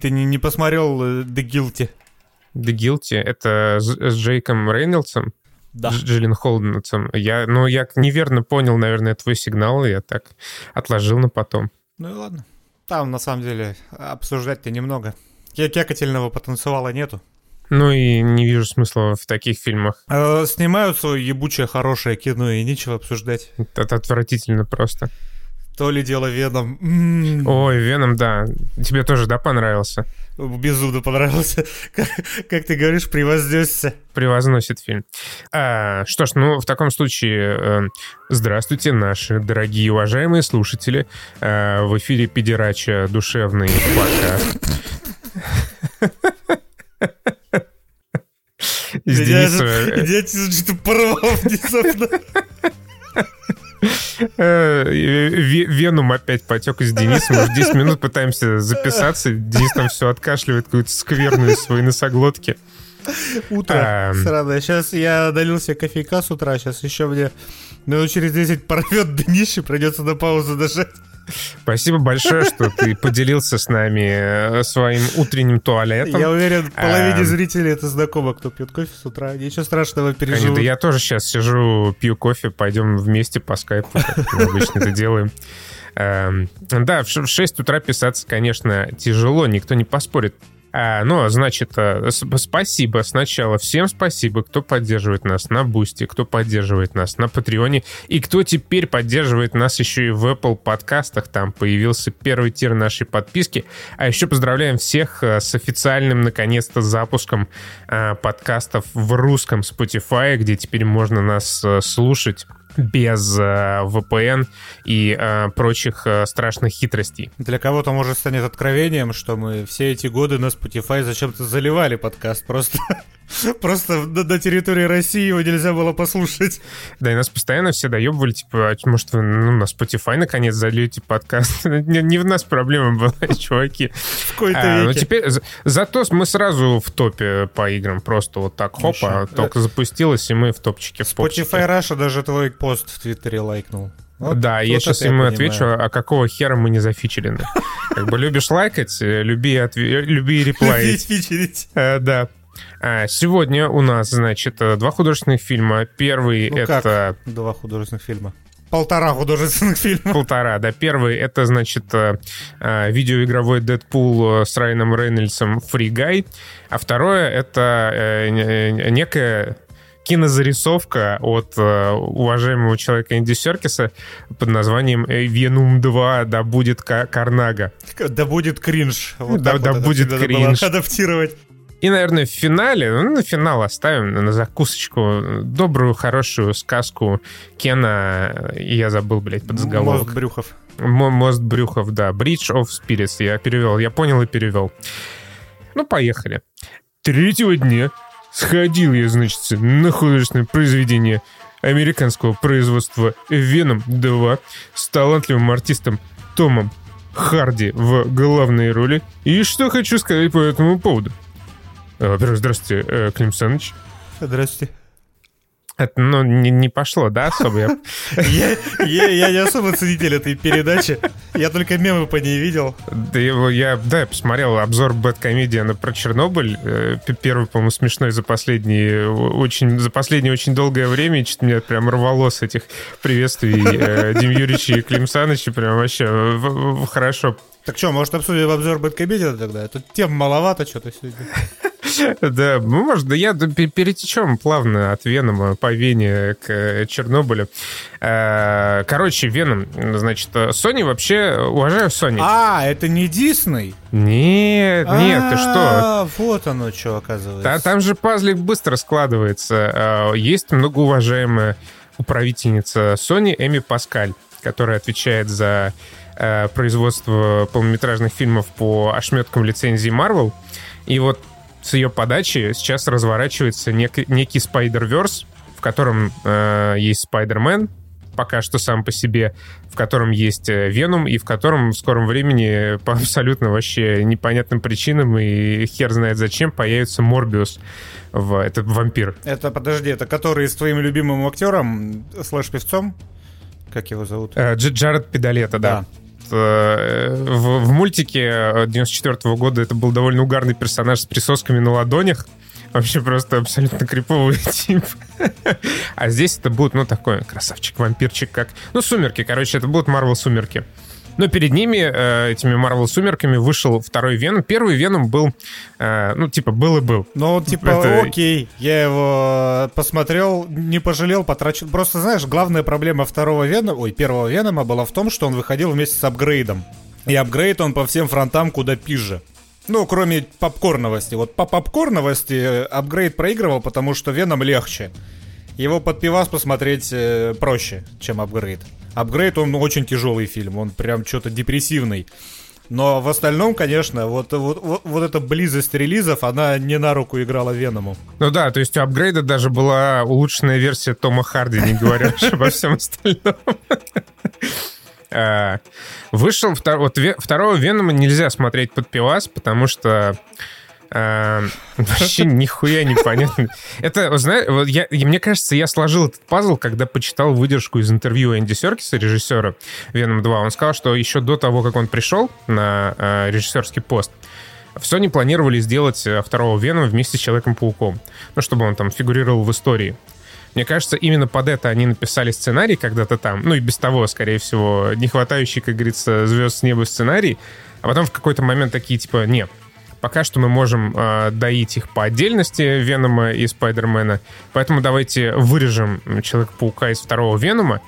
Ты не, не посмотрел э, The Guilty? The Guilty — это с, с Джейком Рейнольдсом? Да. Дж- Джиллин Холденцем. Я, ну, я неверно понял, наверное, твой сигнал, и я так отложил на потом. Ну и ладно. Там, на самом деле, обсуждать-то немного. Кекательного потенциала нету. Ну и не вижу смысла в таких фильмах. Э, снимают свое ебучее хорошее кино, и нечего обсуждать. Это отвратительно просто. То ли дело Веном. Ой, Веном, да. Тебе тоже, да, понравился? Безумно понравился. Как, как ты говоришь, превознесся. Превозносит фильм. А, что ж, ну, в таком случае, э, здравствуйте, наши дорогие уважаемые слушатели. Э, в эфире Педерача душевный подкаст. С Денисом, э, Я что-то порвал внезапно. Э, Ве- Веном опять потек из Дениса. Мы уже 10 минут пытаемся записаться. Денис там все откашливает какую-то скверную своей носоглотки. Утро. А, Сраное. Сейчас я долил себе кофейка с утра. Сейчас еще мне минут через 10 порвет днище. Придется на паузу нажать. Спасибо большое, что ты поделился с нами э, своим утренним туалетом. Я уверен, половине А. зрителей это знакомо, кто пьет кофе с утра. Ничего страшного, Конечно, переживут. да я тоже сейчас сижу, пью кофе, пойдем вместе по скайпу, как мы обычно это делаем. Эм, Да, в 6 утра писаться, конечно, тяжело, никто не поспорит. А, Но, значит, э, спасибо сначала. Всем спасибо, кто поддерживает нас на Boosty, кто поддерживает нас на Патреоне, и кто теперь поддерживает нас еще и в Apple подкастах. Там появился первый tier нашей подписки. А еще поздравляем всех э, с официальным, наконец-то, запуском э, подкастов в русском Spotify, где теперь можно нас слушать без э, VPN и э, прочих э, страшных хитростей. Для кого-то, может, станет откровением, что мы все эти годы на Spotify зачем-то заливали подкаст. Просто, просто на, на территории России его нельзя было послушать. Да, и нас постоянно все доебывали, типа, а может, вы ну, на Spotify наконец зальете подкаст? не, не в нас проблема была, чуваки. В А, ну теперь, за- зато мы сразу в топе по играм, просто вот так, хопа, только запустилось, и мы в топчике. Spotify Russia даже твой пост в Твиттере лайкнул. Вот да, я сейчас ему понимаю. отвечу, а какого хера мы не зафичерены? Как бы любишь лайкать, э, люби, отве- люби реплаить. Любить, фичерить. Э, Да. А, Сегодня у нас, значит, э, два художественных фильма. Первый Ну это как? Два художественных фильма. Полтора художественных фильма. полтора, да. Первый это, значит, э, э, видеоигровой Дэдпул э, с Райаном Рейнольдсом Free Guy. А второе это э, не- некая кинозарисовка от э, уважаемого человека Энди Серкиса под названием э, «Венум 2. Да будет Ка- Карнага». Да будет кринж. Вот Да- да вот будет кринж. адаптировать. И, наверное, в финале, ну, на финал оставим на закусочку добрую, хорошую сказку Кена, и я забыл, блядь, Мост подзаголовок. брюхов. Мо- Мост Брюхов, да. Bridge of Spirits. Я перевел. Я понял и перевел. Ну, поехали. Третьего дня сходил я, значит, на художественное произведение американского производства Venom 2 с талантливым артистом Томом Харди в главной роли. И что хочу сказать по этому поводу. Во-первых, здравствуйте, э, Клим Саныч. Здравствуйте. Это, ну, не, не пошло, да, особо? Я Я, я, я не особо ценитель этой передачи. Я только мемы по ней видел. Да его я, да, я посмотрел обзор Бэткомедиана про Чернобыль. э, Первый, по-моему, смешной за последние очень за последнее очень долгое время. Что-то меня прям рвало с этих приветствий э, Дим Юрьевича и Клим Саныча. Прям вообще хорошо. Так что, может, обсудим обзор Бэткомедиана тогда? Тут тем маловато что-то сегодня. Да, ну, может, да я перетечем плавно от Венома по Вене к э, Чернобылю. Э, Короче, Веном, значит, э, Sony вообще, уважаю Sony. А, это не Дисней? Нет, нет, ты что? А, Вот оно что, оказывается. Та- там же пазлик быстро складывается. А, Есть многоуважаемая управительница Sony Эми Паскаль, которая отвечает за э, производство полнометражных фильмов по ошметкам лицензии Marvel. И вот с ее подачи сейчас разворачивается нек- некий Spider-Verse, в котором э, есть Spider-Man, пока что сам по себе, в котором есть э, Веном, и в котором в скором времени по абсолютно вообще непонятным причинам и хер знает зачем появится Морбиус. В, это вампир. Это, подожди, это который с твоим любимым актером, слэш-певцом? Как его зовут? Э, Дж- Джаред Педалета, да. Э, в, в мультике 94 -го года это был довольно угарный персонаж с присосками на ладонях. Вообще просто абсолютно криповый тип. А здесь это будет, ну, такой красавчик-вампирчик, как... Ну, «Сумерки», короче, это будут Марвел «Сумерки». Но перед ними, э, этими Марвел Сумерками, вышел второй Веном. Первый Веном был, э, ну, типа, был и был. Ну, типа, Это... окей, я его посмотрел, не пожалел, потрачил. Просто, знаешь, главная проблема второго Венома, ой, первого Венома была в том, что он выходил вместе с апгрейдом. И апгрейд он по всем фронтам куда пизже. Ну, кроме попкорновости. Вот по попкорновости апгрейд проигрывал, потому что Веном легче. Его под пивас посмотреть э, проще, чем апгрейд. Апгрейд, он очень тяжелый фильм, он прям что-то депрессивный. Но в остальном, конечно, вот, вот, вот, вот эта близость релизов, она не на руку играла Веному. Ну да, то есть у апгрейда даже была улучшенная версия Тома Харди, не говоря обо всем остальном. А, вышел второго Венома нельзя смотреть под пивас, потому что вообще нихуя непонятно. Это, знаешь, вот я, мне кажется, я сложил этот пазл, когда почитал выдержку из интервью Энди Серкиса, режиссера Веном 2. Он сказал, что еще до того, как он пришел на э, режиссерский пост, в Sony планировали сделать э, второго Венома вместе с Человеком-пауком. Ну, чтобы он там фигурировал в истории. Мне кажется, именно под это они написали сценарий когда-то там. Ну и без того, скорее всего, не хватающий, как говорится, звезд с неба сценарий. А потом в какой-то момент такие, типа, нет, Пока что мы можем э, доить их по отдельности, Венома и Спайдермена. Поэтому давайте вырежем Человека-паука из второго Венома.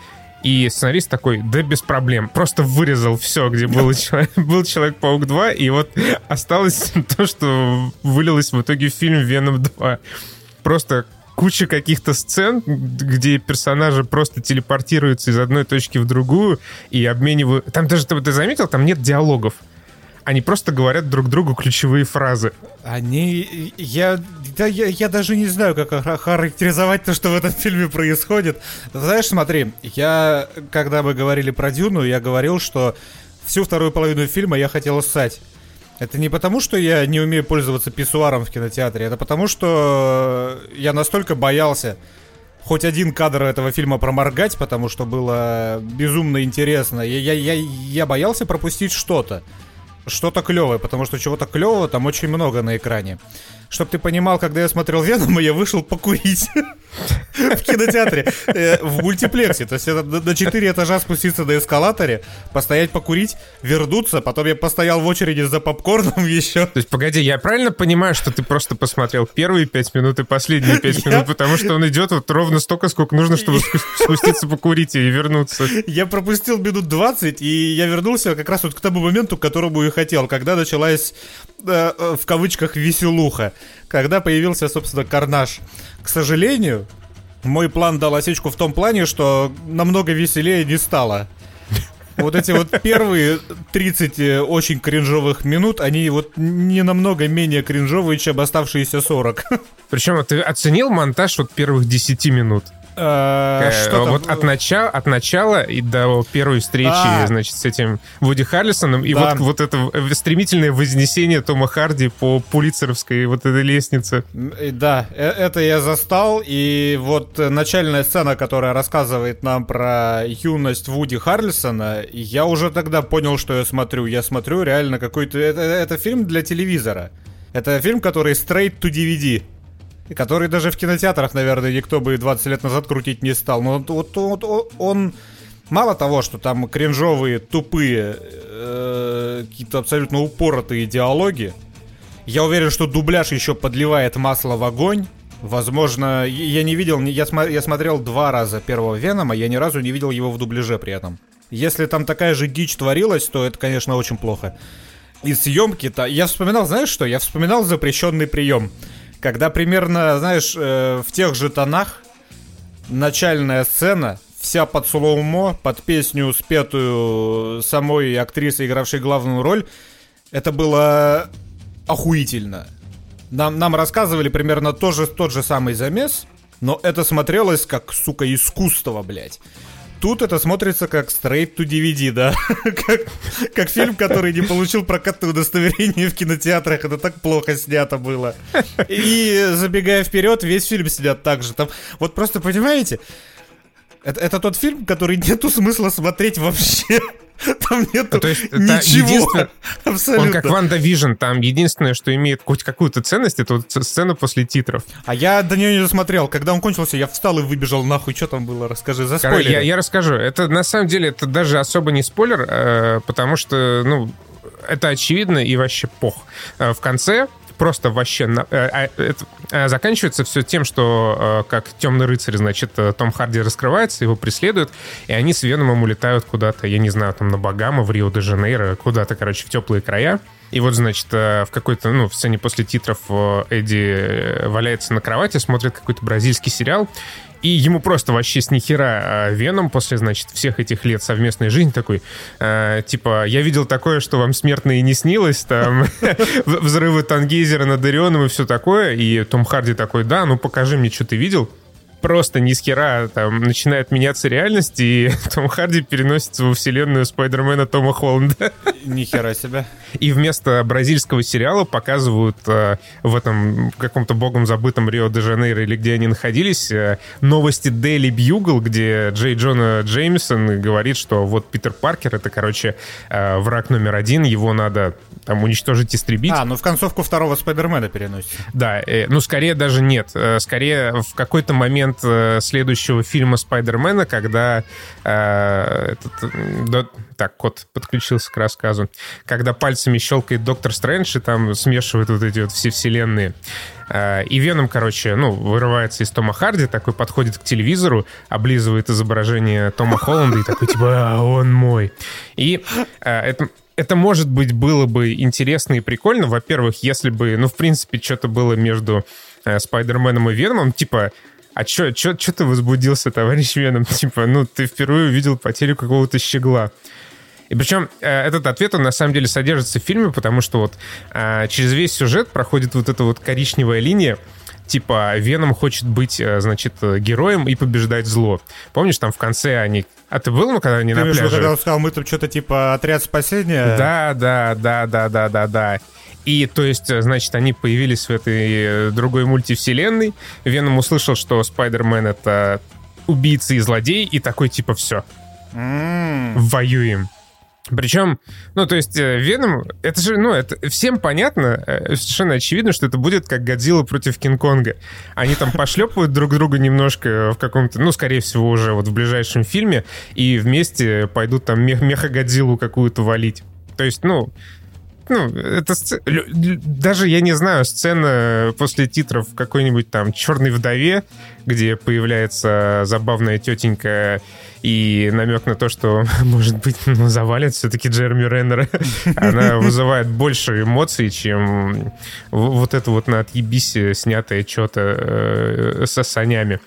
И сценарист такой, да без проблем. Просто вырезал все, где был, человек, был Человек-паук 2, и вот осталось то, что вылилось в итоге в фильм Веном 2. Просто куча каких-то сцен, где персонажи просто телепортируются из одной точки в другую и обменивают... Там даже, ты, ты заметил, там нет диалогов они просто говорят друг другу ключевые фразы. Они... Я, да, я, я даже не знаю, как характеризовать то, что в этом фильме происходит. Знаешь, смотри, я, когда мы говорили про Дюну, я говорил, что всю вторую половину фильма я хотел ссать. Это не потому, что я не умею пользоваться писсуаром в кинотеатре, это потому, что я настолько боялся хоть один кадр этого фильма проморгать, потому что было безумно интересно. Я, я, я, я боялся пропустить что-то что-то клевое, потому что чего-то клевого там очень много на экране. Чтоб ты понимал, когда я смотрел Венома, я вышел покурить в кинотеатре, э, в мультиплексе. То есть это на 4 этажа спуститься на эскалаторе, постоять покурить, вернуться, потом я постоял в очереди за попкорном еще. То есть, погоди, я правильно понимаю, что ты просто посмотрел первые 5 минут и последние 5 минут, потому что он идет вот ровно столько, сколько нужно, чтобы спуститься покурить и вернуться. Я пропустил минут 20, и я вернулся как раз вот к тому моменту, к которому и хотел, когда началась э, в кавычках веселуха когда появился, собственно, Карнаж. К сожалению, мой план дал осечку в том плане, что намного веселее не стало. Вот эти вот первые 30 э, очень кринжовых минут, они вот не намного менее кринжовые, чем оставшиеся 40. Причем ты оценил монтаж вот первых 10 минут? Э, что вот от начала, от начала и до первой встречи, а. значит, с этим Вуди Харрисоном, и вот, вот это стремительное вознесение Тома Харди по пулицеровской вот этой лестнице. Да, э, это я застал, и вот начальная сцена, которая рассказывает нам про юность Вуди Харрисона, я уже тогда понял, что я смотрю. Я смотрю реально какой-то... Это, это фильм для телевизора. Это фильм, который straight to DVD который даже в кинотеатрах, наверное, никто бы 20 лет назад крутить не стал. Но вот, вот, вот он... Мало того, что там кринжовые, тупые, э, какие-то абсолютно упоротые диалоги, я уверен, что дубляж еще подливает масло в огонь. Возможно, я не видел, я, см, я смотрел два раза первого Венома, я ни разу не видел его в дубляже при этом. Если там такая же дичь творилась, то это, конечно, очень плохо. И съемки-то... Я вспоминал, знаешь что? Я вспоминал запрещенный прием когда примерно, знаешь, э, в тех же тонах начальная сцена, вся под слоумо, под песню, спетую самой актрисой, игравшей главную роль, это было охуительно. Нам, нам рассказывали примерно тоже, тот же самый замес, но это смотрелось как, сука, искусство, блядь. Тут это смотрится как straight to DVD, да? как, как фильм, который не получил прокатное удостоверение в кинотеатрах. Это так плохо снято было. И забегая вперед, весь фильм снят так же. Там, вот просто понимаете, это, это тот фильм, который нету смысла смотреть вообще. Там нет то есть, ничего. Абсолютно. Он как Wanda Vision, там единственное, что имеет хоть какую-то ценность, это вот сцена после титров. А я до нее не досмотрел. Когда он кончился, я встал и выбежал нахуй. Что там было? Расскажи, заспойлерь. Я, я расскажу. Это на самом деле, это даже особо не спойлер, э, потому что, ну, это очевидно и вообще пох. Э, в конце просто вообще... Э, а, э, заканчивается все тем, что как темный рыцарь, значит, Том Харди раскрывается, его преследуют, и они с Веномом улетают куда-то, я не знаю, там на Багама, в Рио-де-Жанейро, куда-то, короче, в теплые края. И вот, значит, в какой-то, ну, в сцене после титров Эдди валяется на кровати, смотрит какой-то бразильский сериал, и ему просто вообще с нихера Веном после, значит, всех этих лет совместной жизни такой, э, типа, я видел такое, что вам смертно и не снилось, там, взрывы Тангейзера над Орионом и все такое, и Том Харди такой, да, ну покажи мне, что ты видел просто ни с хера там начинает меняться реальность, и Том Харди переносится во вселенную Спайдермена Тома Холланда. Ни хера себе. И вместо бразильского сериала показывают э, в этом каком-то богом забытом Рио-де-Жанейро или где они находились э, новости Daily Bugle, где Джей Джона Джеймсон говорит, что вот Питер Паркер это, короче, э, враг номер один, его надо там уничтожить, истребить. А, ну в концовку второго Спайдермена переносится. Да, э, ну скорее даже нет. Э, скорее в какой-то момент э, следующего фильма Спайдермена, когда э, этот, да, так, кот подключился к рассказу, когда пальцами щелкает Доктор Стрэндж и там смешивает вот эти вот все вселенные. Э, и Веном, короче, ну, вырывается из Тома Харди, такой подходит к телевизору, облизывает изображение Тома Холланда и такой, типа, а, он мой. И э, это это, может быть, было бы интересно и прикольно. Во-первых, если бы, ну, в принципе, что-то было между э, Спайдерменом и Веномом, типа, а чё, чё, чё ты возбудился, товарищ Веном? Типа, ну, ты впервые увидел потерю какого-то щегла. И причем э, этот ответ, он на самом деле содержится в фильме, потому что вот э, через весь сюжет проходит вот эта вот коричневая линия, типа Веном хочет быть, э, значит, героем и побеждать зло. Помнишь, там в конце они... А ты был, ну, когда они ты на пляже? когда он сказал, мы там что-то типа отряд спасения? Да, да, да, да, да, да, да. И, то есть, э, значит, они появились в этой э, другой мультивселенной. Веном услышал, что Спайдермен — это убийца и злодей, и такой, типа, все. Mm. Воюем. Причем, ну, то есть, э, Веном, это же, ну, это всем понятно, э, совершенно очевидно, что это будет как Годзилла против Кинг-Конга. Они там пошлепают друг друга немножко в каком-то, ну, скорее всего, уже вот в ближайшем фильме, и вместе пойдут там мех меха-Годзиллу какую-то валить. То есть, ну, ну, это даже, я не знаю, сцена после титров какой-нибудь там «Черной вдове», где появляется забавная тетенька и намек на то, что, может быть, ну, завалит все-таки Джерми Реннера. Она вызывает больше эмоций, чем вот это вот на отъебись снятое что-то э, со санями.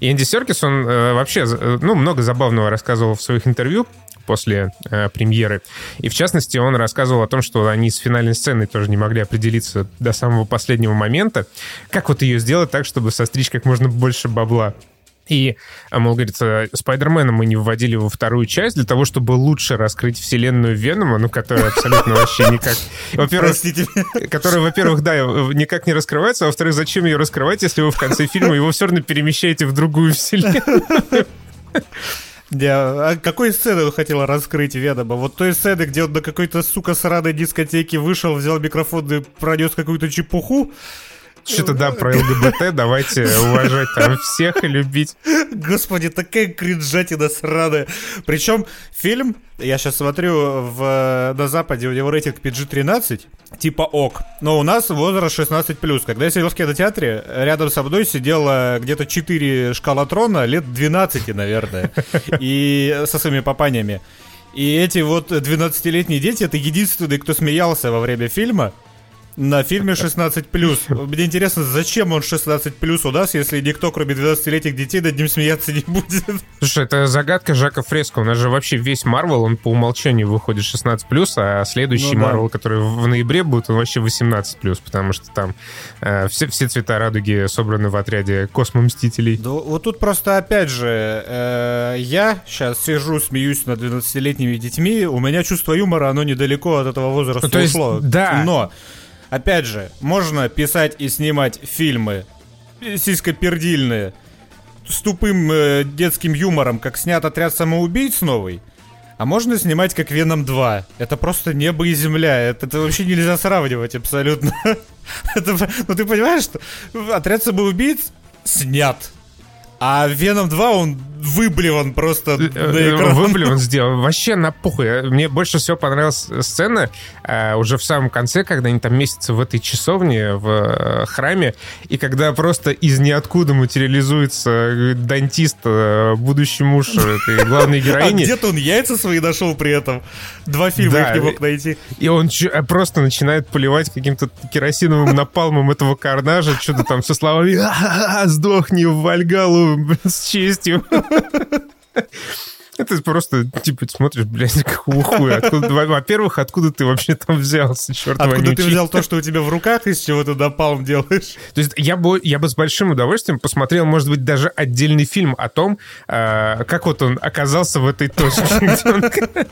И Энди Серкис, он э, вообще, э, ну, много забавного рассказывал в своих интервью после э, премьеры. И в частности, он рассказывал о том, что они с финальной сценой тоже не могли определиться до самого последнего момента, как вот ее сделать так, чтобы состричь как можно больше бабла. И, а, мол, говорится, Спайдермена мы не вводили во вторую часть для того, чтобы лучше раскрыть вселенную Венома, ну, которая абсолютно вообще никак... Во-первых, которая, во-первых, да, никак не раскрывается, а во-вторых, зачем ее раскрывать, если вы в конце фильма его все равно перемещаете в другую вселенную? Я, а какой сцены он хотел раскрыть Ведома? Вот той сцены, где он на какой-то, сука, сраной дискотеке вышел, взял микрофон и пронес какую-то чепуху, что-то, да, про ЛГБТ, давайте уважать там всех и любить. Господи, такая кринжатина сраная. Причем фильм, я сейчас смотрю, в, на Западе у него рейтинг PG-13, типа ок. Но у нас возраст 16+. Когда я сидел в кинотеатре, рядом со мной сидело где-то 4 шкалатрона, лет 12, наверное. И со своими папанями. И эти вот 12-летние дети, это единственные, кто смеялся во время фильма на фильме 16+. Мне интересно, зачем он 16+, у нас, если никто, кроме 12-летних детей, над ним смеяться не будет? Слушай, это загадка Жака Фреско. У нас же вообще весь Марвел, он по умолчанию выходит 16+, а следующий ну, Марвел, да. который в ноябре будет, он вообще 18+, потому что там э, все, все цвета радуги собраны в отряде Космомстителей. Да, вот тут просто, опять же, э, я сейчас сижу, смеюсь над 12-летними детьми, у меня чувство юмора, оно недалеко от этого возраста ну, то есть, ушло. Да. Но Опять же, можно писать и снимать фильмы сиськопердильные с тупым э, детским юмором, как снят «Отряд самоубийц» новый. а можно снимать как Веном 2. Это просто небо и земля. Это, это вообще нельзя сравнивать абсолютно. это, ну ты понимаешь, что отряд самоубийц снят. А Веном 2, он выблеван просто на Э, экран. Выблеван сделал. Вообще на похуй. Мне больше всего понравилась сцена э, уже в самом конце, когда они там месяцы в этой часовне, в э, храме, и когда просто из ниоткуда материализуется э, дантист, э, будущий муж этой главной А героини. где-то он яйца свои нашел при этом. Два фильма Да, их не мог найти. И он э, просто начинает поливать каким-то керосиновым напалмом этого карнажа, что-то там со словами «А-а-а, «Сдохни в Вальгалу с честью». Это просто, типа, смотришь, блядь, какого хуя? Во-первых, откуда ты вообще там взялся, черт Откуда ты вонючий? взял то, что у тебя в руках, из чего ты напалм делаешь? То есть я бы, я бы с большим удовольствием посмотрел, может быть, даже отдельный фильм о том, э, как вот он оказался в этой точке.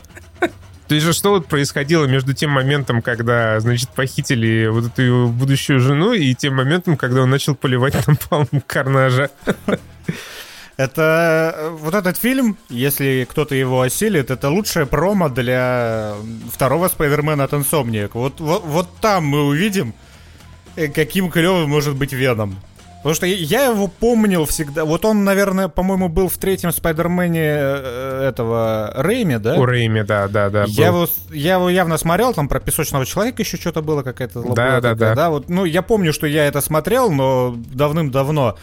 То есть же что вот происходило между тем моментом, когда, значит, похитили вот эту его будущую жену, и тем моментом, когда он начал поливать напалмом карнажа. Это э, вот этот фильм, если кто-то его осилит, это лучшая промо для второго Спайдермена от Insomniac. Вот, вот, вот там мы увидим, э, каким клевым может быть Веном. Потому что я его помнил всегда. Вот он, наверное, по-моему, был в третьем Спайдермене э, этого Рэйми, да? У Рэйми, да, да, да. Я был. его, я его явно смотрел, там про песочного человека еще что-то было, какая-то Да, да, такая, да. Вот, ну, я помню, что я это смотрел, но давным-давно.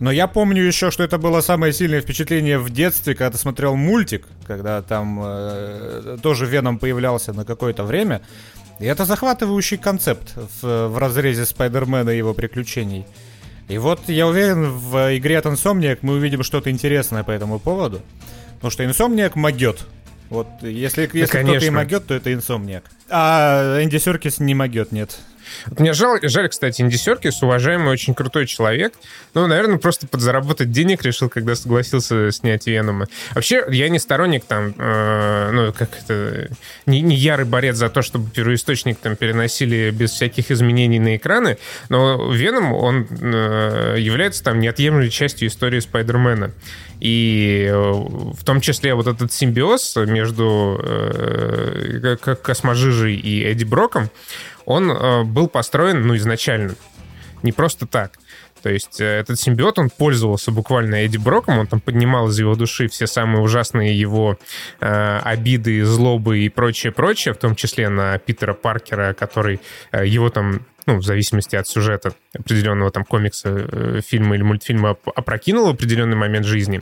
Но я помню еще, что это было самое сильное впечатление в детстве, когда ты смотрел мультик, когда там э, тоже Веном появлялся на какое-то время. И это захватывающий концепт в, в разрезе Спайдермена и его приключений. И вот я уверен, в игре от Insomniac мы увидим что-то интересное по этому поводу. Потому что Insomniac могет. Вот если, если кто-то и могет, то это Insomniac. А Энди Серкис не могет, нет. Вот Мне жаль, жаль, кстати, Инди Серкис, уважаемый, очень крутой человек. Ну, наверное, просто подзаработать денег решил, когда согласился снять Венома. Вообще, я не сторонник там, э, ну, как это, не, не ярый борец за то, чтобы первоисточник там переносили без всяких изменений на экраны, но Веном, он э, является там неотъемлемой частью истории Спайдермена. И э, в том числе вот этот симбиоз между э, Косможижей и Эдди Броком, он э, был построен, ну, изначально. Не просто так. То есть э, этот симбиот, он пользовался буквально Эдди Броком, он там поднимал из его души все самые ужасные его э, обиды, злобы и прочее-прочее, в том числе на Питера Паркера, который э, его там ну, в зависимости от сюжета определенного там комикса, э, фильма или мультфильма оп- опрокинул определенный момент жизни.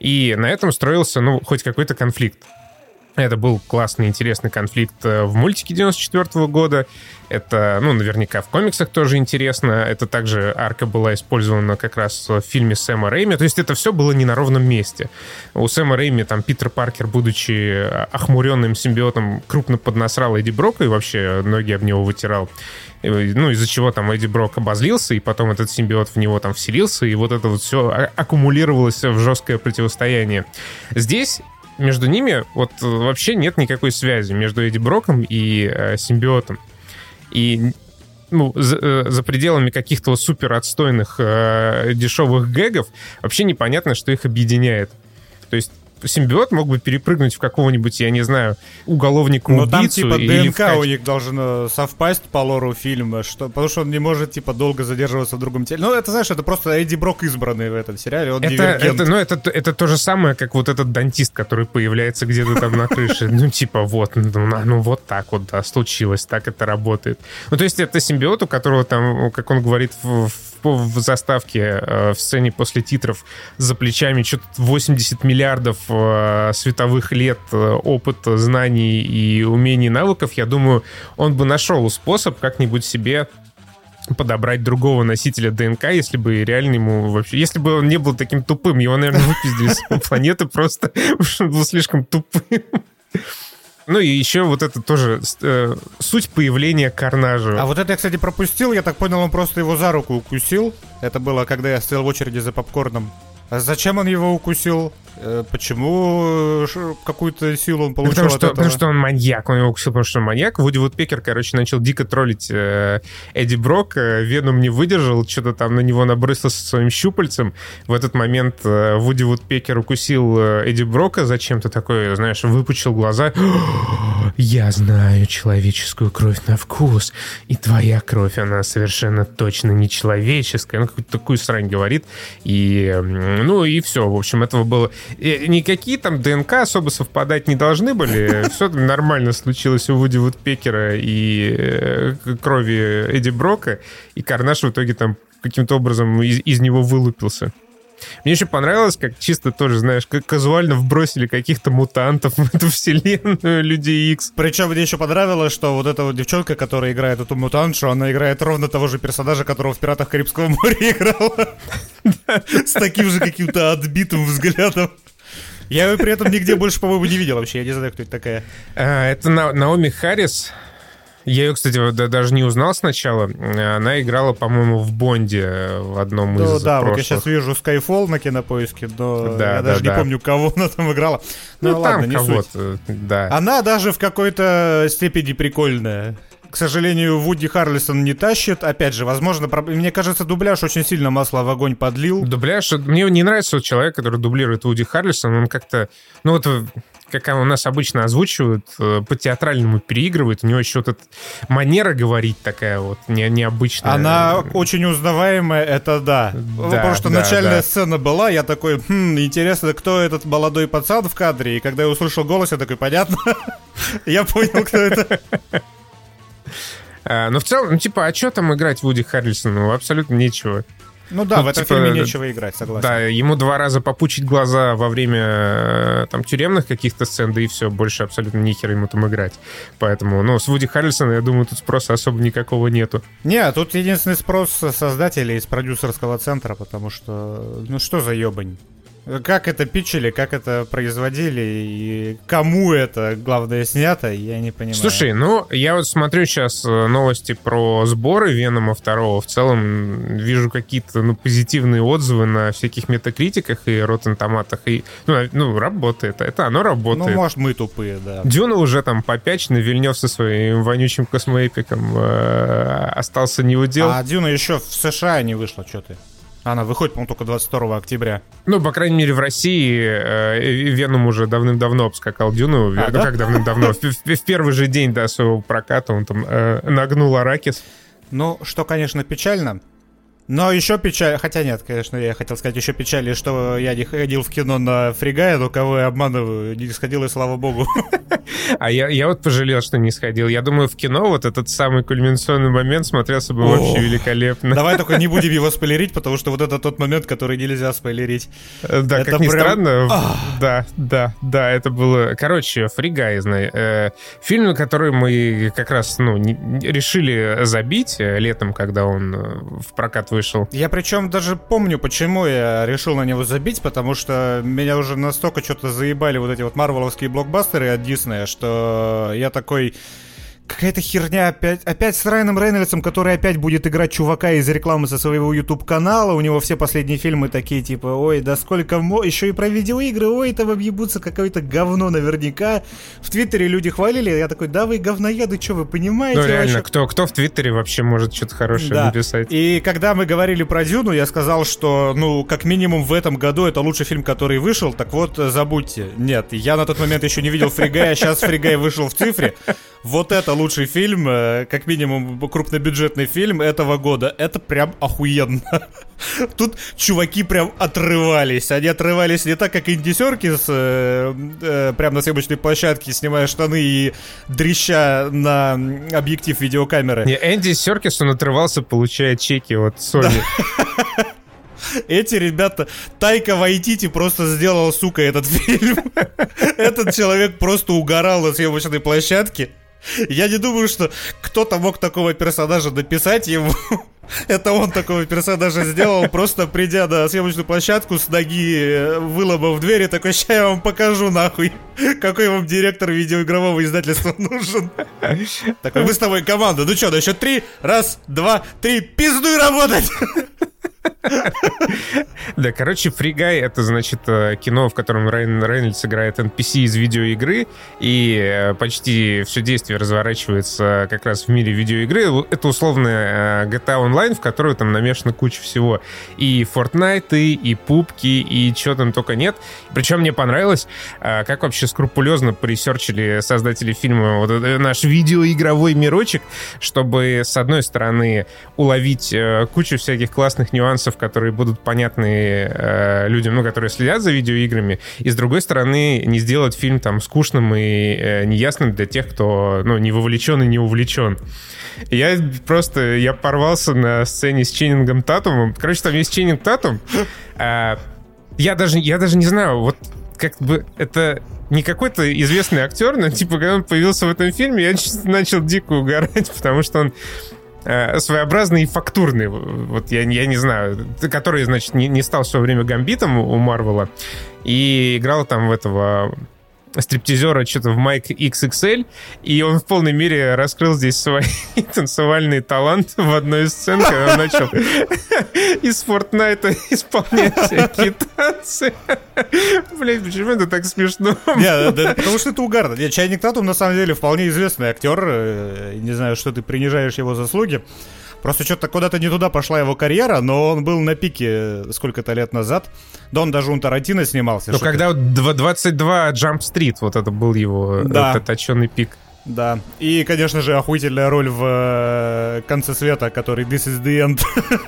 И на этом строился, ну, хоть какой-то конфликт. Это был классный, интересный конфликт э, в мультике 94 года. Это, ну, наверняка в комиксах тоже интересно. Это также арка была использована как раз в фильме Сэма Рэйми. То есть это все было не на ровном месте. У Сэма Рэйми там Питер Паркер, будучи охмуренным симбиотом, крупно поднасрал Эдди Брока и вообще ноги об него вытирал. Ну, из-за чего там Эдди Брок обозлился, и потом этот симбиот в него там вселился, и вот это вот все аккумулировалось в жесткое противостояние. Здесь между ними вот э, вообще нет никакой связи между Эдди Броком и э, симбиотом. И ну, за, э, за пределами каких-то супер отстойных э, дешевых гэгов вообще непонятно, что их объединяет. То есть симбиот мог бы перепрыгнуть в какого-нибудь, я не знаю, уголовника Но там убийцу типа ДНК качестве- у них должно совпасть по лору фильма, что, потому что он не может типа долго задерживаться в другом теле. Ну, это, знаешь, это просто Эдди Брок избранный в этом сериале, он Это, дивергент. это, ну, это, это то же самое, как вот этот дантист, который появляется где-то там на крыше. Ну, типа, вот, ну, на- ну, вот так вот, да, случилось, так это работает. Ну, то есть это симбиот, у которого там, как он говорит в, в- заставке, э, в сцене после титров, за плечами что-то 80 миллиардов э, световых лет э, опыта, знаний и умений, навыков, я думаю, он бы нашел способ как-нибудь себе подобрать другого носителя ДНК, если бы реально ему вообще... Если бы он не был таким тупым, его, наверное, выпиздили с планеты просто, потому что он был слишком тупым. Ну и еще вот это тоже э, суть появления Карнажа. А вот это я, кстати, пропустил, я так понял, он просто его за руку укусил. Это было, когда я стоял в очереди за попкорном. А зачем он его укусил? Э, почему какую-то силу он получил потому от что, этого? Потому что он маньяк, он его укусил, потому что он маньяк. Вуди Вудпекер, короче, начал дико троллить э, Эдди Брок. Э, Веном не выдержал, что-то там на него набрысился своим щупальцем. В этот момент э, Вуди Вудпекер укусил э, Эдди Брока зачем-то такое, знаешь, выпучил глаза. Я знаю человеческую кровь на вкус, и твоя кровь, она совершенно точно не человеческая. Он какую-то такую срань говорит. И, ну, и все. В общем, этого было... И никакие там ДНК особо совпадать не должны были. Все нормально случилось у Вуди Вудпекера и э, крови Эдди Брока. И Карнаш в итоге там каким-то образом из, из него вылупился. Мне еще понравилось, как чисто тоже, знаешь, как казуально вбросили каких-то мутантов в эту вселенную Людей Икс. Причем мне еще понравилось, что вот эта вот девчонка, которая играет эту мутантшу, она играет ровно того же персонажа, которого в «Пиратах Карибского моря» играла. С таким же каким-то отбитым взглядом. Я ее при этом нигде больше, по-моему, не видел вообще. Я не знаю, кто это такая. А, это Наоми Харрис. Я ее, кстати, даже не узнал сначала. Она играла, по-моему, в Бонде в одном ну, из Да, прошлых. вот я сейчас вижу Skyfall на кинопоиске, но да, я да, даже да. не помню, кого она там играла. Ну, Ну, ладно, там не кого-то, суть. да. Она даже в какой-то степени прикольная. К сожалению, Вуди Харлисон не тащит. Опять же, возможно, проб- мне кажется, дубляж очень сильно масло в огонь подлил. Дубляж, мне не нравится вот человек, который дублирует Вуди Харрельсон, он как-то, ну вот э, как у нас обычно озвучивают, э, по-театральному переигрывает, у него еще вот эта манера говорить такая вот не, необычная. Она очень узнаваемая, это да. Да, Потому что да, начальная да. сцена была, я такой, хм, интересно, кто этот молодой пацан в кадре. И когда я услышал голос, я такой, понятно. Я понял, кто это. А, но в целом, ну типа, а что там играть Вуди Харрельсону? Абсолютно нечего. Ну да, Ну, в этом типа, фильме нечего играть, согласен. Да, ему два раза попучить глаза во время э, там тюремных каких-то сцен, да и все, больше абсолютно нихер ему там играть. Поэтому, ну, с Вуди Харрельсона, я думаю, тут спроса особо никакого нету. Не, тут единственный спрос создателей из продюсерского центра, потому что, ну что за ебань? Как это пичили, как это производили и кому это, главное, снято, я не понимаю. Слушай, ну, я вот смотрю сейчас э, новости про сборы Венома второго. В целом вижу какие-то, ну, позитивные отзывы на всяких метакритиках и Rotten томатах. И, ну, а- ну, работает. Это оно ну, работает. может, мы тупые, да. Дюна уже там попячена, Вильнев со своим вонючим космоэпиком э, остался не удел. А Дюна еще в США не вышла, что ты? Она выходит, по-моему, только 22 октября. Ну, по крайней мере, в России э, Веном уже давным-давно обскакал Дюну. А, ну, да? как давным-давно? В, в- в первый же день до своего проката он там э, нагнул Аракис. Ну, что, конечно, печально. Но еще печаль... Хотя нет, конечно, я хотел сказать еще печали, что я не ходил в кино на Фригая, но кого я обманываю, не сходил, и слава богу. А я, я вот пожалел, что не сходил. Я думаю, в кино вот этот самый кульминационный момент смотрелся бы О. вообще великолепно. Давай только не будем его спойлерить, потому что вот это тот момент, который нельзя спойлерить. Э, Да, Это как ни прям- странно, Ах. да, да, да, это было... Короче, Фригай, знай, э, фильм, который мы как раз, ну, не- не- решили забить э, летом, когда он э, в прокат вышел. Я причем даже помню, почему я решил на него забить, потому что меня уже настолько что-то заебали вот эти вот марвеловские блокбастеры от Диснея, что я такой... Какая-то херня опять, опять с Райаном Рейнольдсом, который опять будет играть чувака из рекламы со своего YouTube-канала. У него все последние фильмы такие, типа, ой, да сколько... Мо... Еще и про видеоигры, ой, там объебутся какое-то говно наверняка. В Твиттере люди хвалили, я такой, да вы говноеды, что вы понимаете Ну, реально, вообще?» кто, кто в Твиттере вообще может что-то хорошее Да. написать? И когда мы говорили про Дюну, я сказал, что, ну, как минимум в этом году это лучший фильм, который вышел. Так вот, забудьте. Нет, я на тот момент еще не видел Фригая, сейчас Фригай вышел в цифре. Вот это лучший фильм, э, как минимум крупнобюджетный фильм этого года. Это прям охуенно. Тут чуваки прям отрывались. Они отрывались не так, как Инди Серкис, э, э, прям на съемочной площадке, снимая штаны и дрища на объектив видеокамеры. Не, Энди Серкис, он отрывался, получая чеки от Sony. Эти ребята, Тайка Вайтити просто сделал, сука, этот фильм. Этот человек просто угорал на съемочной площадке. Я не думаю, что кто-то мог такого персонажа написать ему. Это он такого персонажа сделал, просто придя на съемочную площадку с ноги, выломав дверь, и такой, ща я вам покажу нахуй, какой вам директор видеоигрового издательства нужен. Такой, мы с тобой команда, ну что, на счет три, раз, два, три, пиздуй работать! Да, короче, Guy — это, значит, э, кино, в котором Райан Рейнольдс играет NPC из видеоигры, и э, почти все действие разворачивается как раз в мире видеоигры. Это условная э, GTA Online, в которую там намешана куча всего. И Fortnite, и пупки, и чего там только нет. Причем мне понравилось, как вообще скрупулезно поресерчили создатели фильма вот наш видеоигровой мирочек, чтобы, с одной стороны, уловить кучу всяких классных нюансов, которые будут понятны э, людям, ну, которые следят за видеоиграми, и с другой стороны не сделать фильм там скучным и э, неясным для тех, кто, ну, не вовлечен и не увлечен. Я просто, я порвался на сцене с Ченнингом Татумом. Короче, там есть Ченнинг Татум. Э, я даже, я даже не знаю, вот как бы это не какой-то известный актер, но типа, когда он появился в этом фильме, я начал дико угорать, потому что он своеобразный и фактурный, вот я, я не знаю, который, значит, не, не стал в свое время гамбитом у Марвела и играл там в этого стриптизера что-то в Майк XXL, и он в полной мере раскрыл здесь свои танцевальные таланты в одной из сцен, когда он начал из Фортнайта исполнять всякие танцы. Блять, почему это так смешно? Да, потому что это угарно. Чайник Татум на самом деле вполне известный актер. Э, не знаю, что ты принижаешь его заслуги. Просто что-то куда-то не туда пошла его карьера, но он был на пике сколько-то лет назад. Да он даже у Тарантино снимался. Ну, когда 22 Jump Street, вот это был его да. точенный пик. Да. И, конечно же, охуительная роль в э, конце света, который This is the End.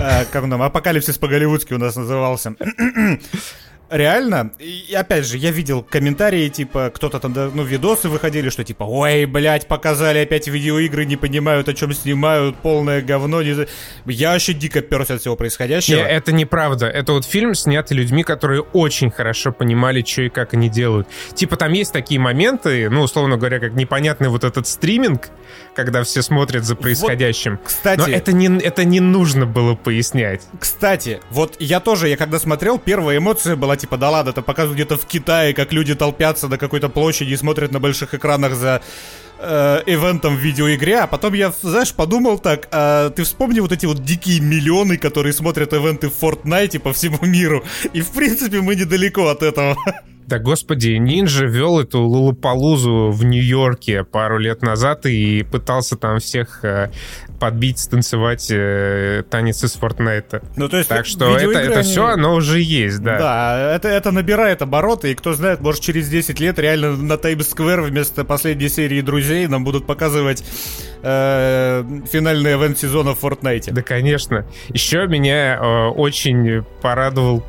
Э, как он там? Апокалипсис по-голливудски у нас назывался. Реально, и опять же, я видел комментарии, типа, кто-то там, ну, видосы выходили, что типа, ой, блядь, показали опять видеоигры, не понимают, о чем снимают, полное говно. Не... Я вообще дико перся от всего происходящего. Не, это неправда. Это вот фильм, снятый людьми, которые очень хорошо понимали, что и как они делают. Типа, там есть такие моменты, ну, условно говоря, как непонятный вот этот стриминг, когда все смотрят за происходящим. Вот, кстати... Но это не, это не нужно было пояснять. Кстати, вот я тоже, я когда смотрел, первая эмоция была типа, да ладно, это показывают где-то в Китае, как люди толпятся на какой-то площади и смотрят на больших экранах за э, в видеоигре, а потом я, знаешь, подумал так, а ты вспомни вот эти вот дикие миллионы, которые смотрят ивенты в Fortnite по всему миру, и в принципе мы недалеко от этого. Да господи, Нинджа вел эту Лулапалузу в Нью-Йорке пару лет назад и пытался там всех э, подбить, станцевать э, танец из Фортнайта. Ну, то есть так что это, это все, оно уже есть, да. Да, это, это набирает обороты, и кто знает, может через 10 лет реально на Таймс-сквер вместо последней серии «Друзей» нам будут показывать э, финальный ивент сезона в Фортнайте. Да, конечно. Еще меня э, очень порадовал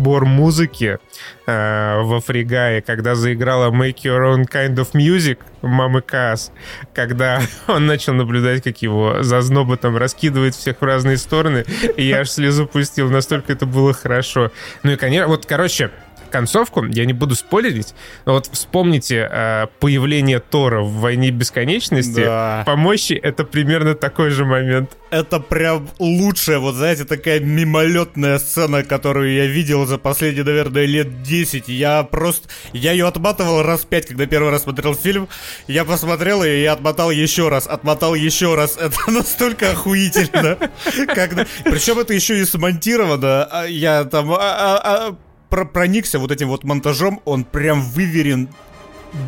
подбор музыки э, во Фригае, когда заиграла Make Your Own Kind of Music мамы Каас, когда он начал наблюдать, как его зазноба там раскидывает всех в разные стороны, и я аж слезу пустил, настолько это было хорошо. Ну и, конечно, вот, короче, концовку, я не буду спойлерить, но вот вспомните э, появление Тора в «Войне бесконечности», да. по мощи это примерно такой же момент. Это прям лучшая, вот знаете, такая мимолетная сцена, которую я видел за последние, наверное, лет 10. Я просто, я ее отматывал раз пять, когда первый раз смотрел фильм. Я посмотрел ее и отмотал еще раз, отмотал еще раз. Это настолько охуительно. Причем это еще и смонтировано. А я там а, а, про проникся вот этим вот монтажом, он прям выверен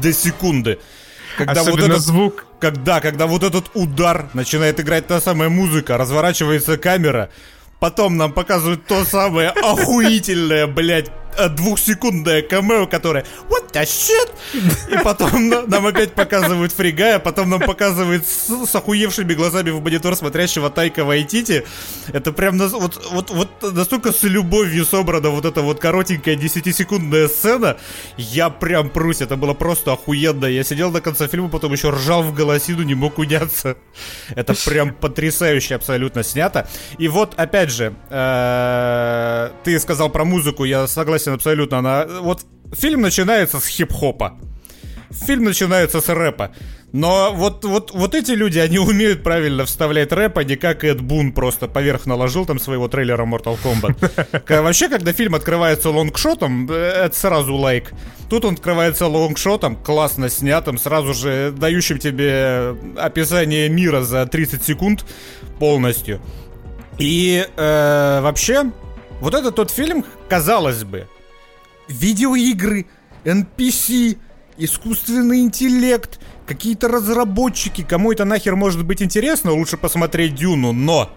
до секунды. Когда Особенно вот этот звук. Когда, когда вот этот удар начинает играть та самая музыка, разворачивается камера, потом нам показывают то самое охуительное, блядь, двухсекундное камео, которое What the shit? И потом нам опять показывают Фригая, потом нам показывают с, с охуевшими глазами в монитор смотрящего Тайка Вайтити. Это прям на, вот, вот, вот настолько с любовью собрана вот эта вот коротенькая 10-секундная сцена. Я прям прусь, это было просто охуенно. Я сидел до конца фильма, потом еще ржал в голосину, не мог уняться. Это прям потрясающе абсолютно снято. И вот, опять же, э, ты сказал про музыку, я согласен согласен абсолютно. Она... Вот фильм начинается с хип-хопа. Фильм начинается с рэпа. Но вот, вот, вот эти люди, они умеют правильно вставлять рэп, а не как Эд Бун просто поверх наложил там своего трейлера Mortal Kombat. Вообще, когда фильм открывается лонгшотом, э, это сразу лайк. Тут он открывается лонгшотом, классно снятым, сразу же дающим тебе описание мира за 30 секунд полностью. И э, вообще, вот это тот фильм, казалось бы, видеоигры, NPC, искусственный интеллект, какие-то разработчики, кому это нахер может быть интересно, лучше посмотреть Дюну, но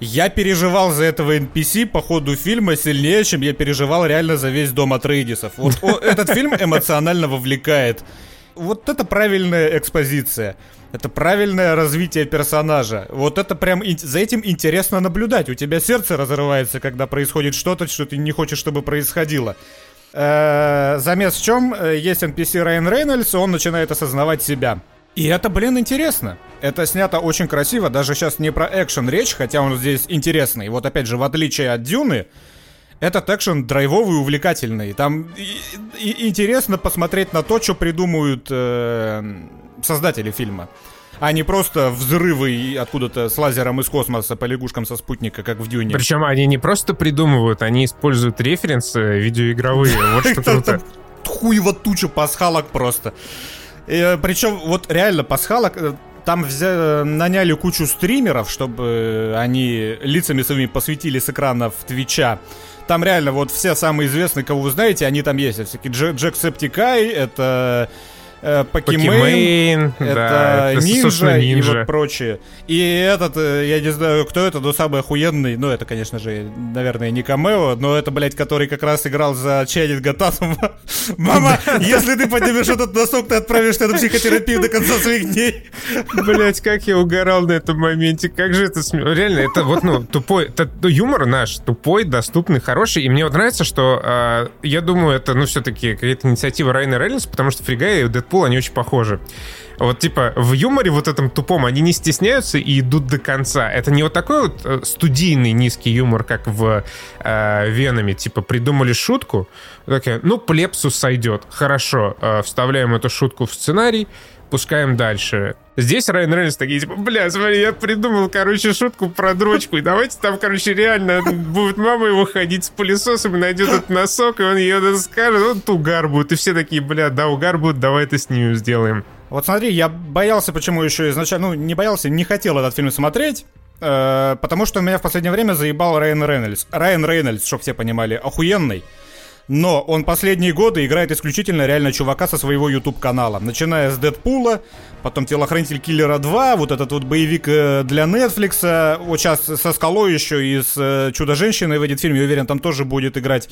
я переживал за этого NPC по ходу фильма сильнее, чем я переживал реально за весь дом Атрейдисов. Вот этот фильм эмоционально вовлекает. Вот это правильная экспозиция. Это правильное развитие персонажа. Вот это прям за этим интересно наблюдать. У тебя сердце разрывается, когда происходит что-то, что ты не хочешь, чтобы происходило. Э, замес в чем? Э, есть NPC Райан Рейнольдс, он начинает осознавать себя. И это, блин, интересно. Это снято очень красиво, даже сейчас не про экшен речь, хотя он здесь интересный. Вот опять же, в отличие от Дюны, этот экшен драйвовый увлекательный. Там и, и, интересно посмотреть на то, что придумают э, создатели фильма. А не просто взрывы откуда-то с лазером из космоса по лягушкам со спутника, как в Дюне. Причем они не просто придумывают, они используют референсы видеоигровые. Вот что круто. Хуева туча пасхалок просто. Э, Причем вот реально пасхалок э, там взя... наняли кучу стримеров, чтобы они лицами своими посветили с экранов Twitch а. Там реально вот все самые известные, кого вы знаете, они там есть. Всякие Jacksepticeye, это э, Pokimane, это, да, это Ninja и вот прочее. И этот, э, я не знаю, кто это, но самый охуенный, ну, это, конечно же, наверное, не Камео, но это, блядь, который как раз играл за Чайнит Гатасова. Мама, если ты поднимешь этот носок, ты отправишься на психотерапию до конца своих дней. Блять, как я угорал на этом моменте, как же это смешно. Реально, это вот, ну, тупой, это ну, юмор наш, тупой, доступный, хороший, и мне вот нравится, что э, я думаю, это, ну, все-таки какая-то инициатива Райана Рейнольдса, потому что Фригай и Дэдпул, они очень похожи. Вот типа в юморе вот этом тупом они не стесняются и идут до конца. Это не вот такой вот э, студийный низкий юмор, как в э, Венами. Типа придумали шутку, такая, ну плепсус сойдет, хорошо, э, вставляем эту шутку в сценарий, пускаем дальше. Здесь Райан Рейнольдс такие, типа, бля, смотри, я придумал, короче, шутку про дрочку, и давайте там, короче, реально будет мама его ходить с пылесосом и найдет этот носок, и он ее скажет, вот угар будет, и все такие, бля, да, угар будет, давай это с ним сделаем. Вот смотри, я боялся, почему еще изначально, ну, не боялся, не хотел этот фильм смотреть, э, потому что меня в последнее время заебал Райан Рейнольдс. Райан Рейнольдс, чтобы все понимали, охуенный. Но он последние годы играет исключительно реально чувака со своего YouTube-канала. Начиная с Дэдпула, потом Телохранитель Киллера 2, вот этот вот боевик э, для Netflix, вот сейчас со Скалой еще и с э, Чудо-женщиной выйдет фильм, я уверен, там тоже будет играть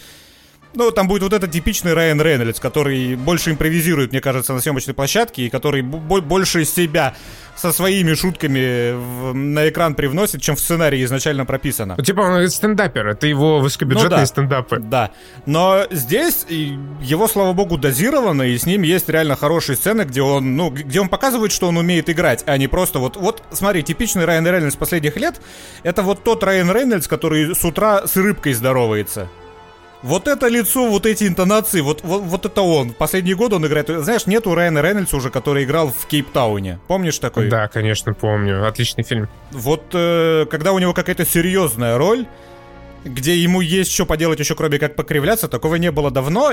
ну, там будет вот этот типичный Райан Рейнольдс, который больше импровизирует, мне кажется, на съемочной площадке, и который больше себя со своими шутками в, на экран привносит, чем в сценарии изначально прописано. Ну, типа он стендапер, это его высокобюджетные ну, да, стендапы. Да, но здесь его, слава богу, дозировано, и с ним есть реально хорошие сцены, где он, ну, где он показывает, что он умеет играть, а не просто вот, вот, смотри, типичный Райан Рейнольдс последних лет, это вот тот Райан Рейнольдс, который с утра с рыбкой здоровается. Вот это лицо, вот эти интонации, вот, вот, вот это он. Последние годы он играет. Знаешь, нету Райана Рейнольдса уже, который играл в Кейптауне. Помнишь такой? Да, конечно, помню. Отличный фильм. Вот э, когда у него какая-то серьезная роль, где ему есть что поделать еще кроме как покривляться, такого не было давно.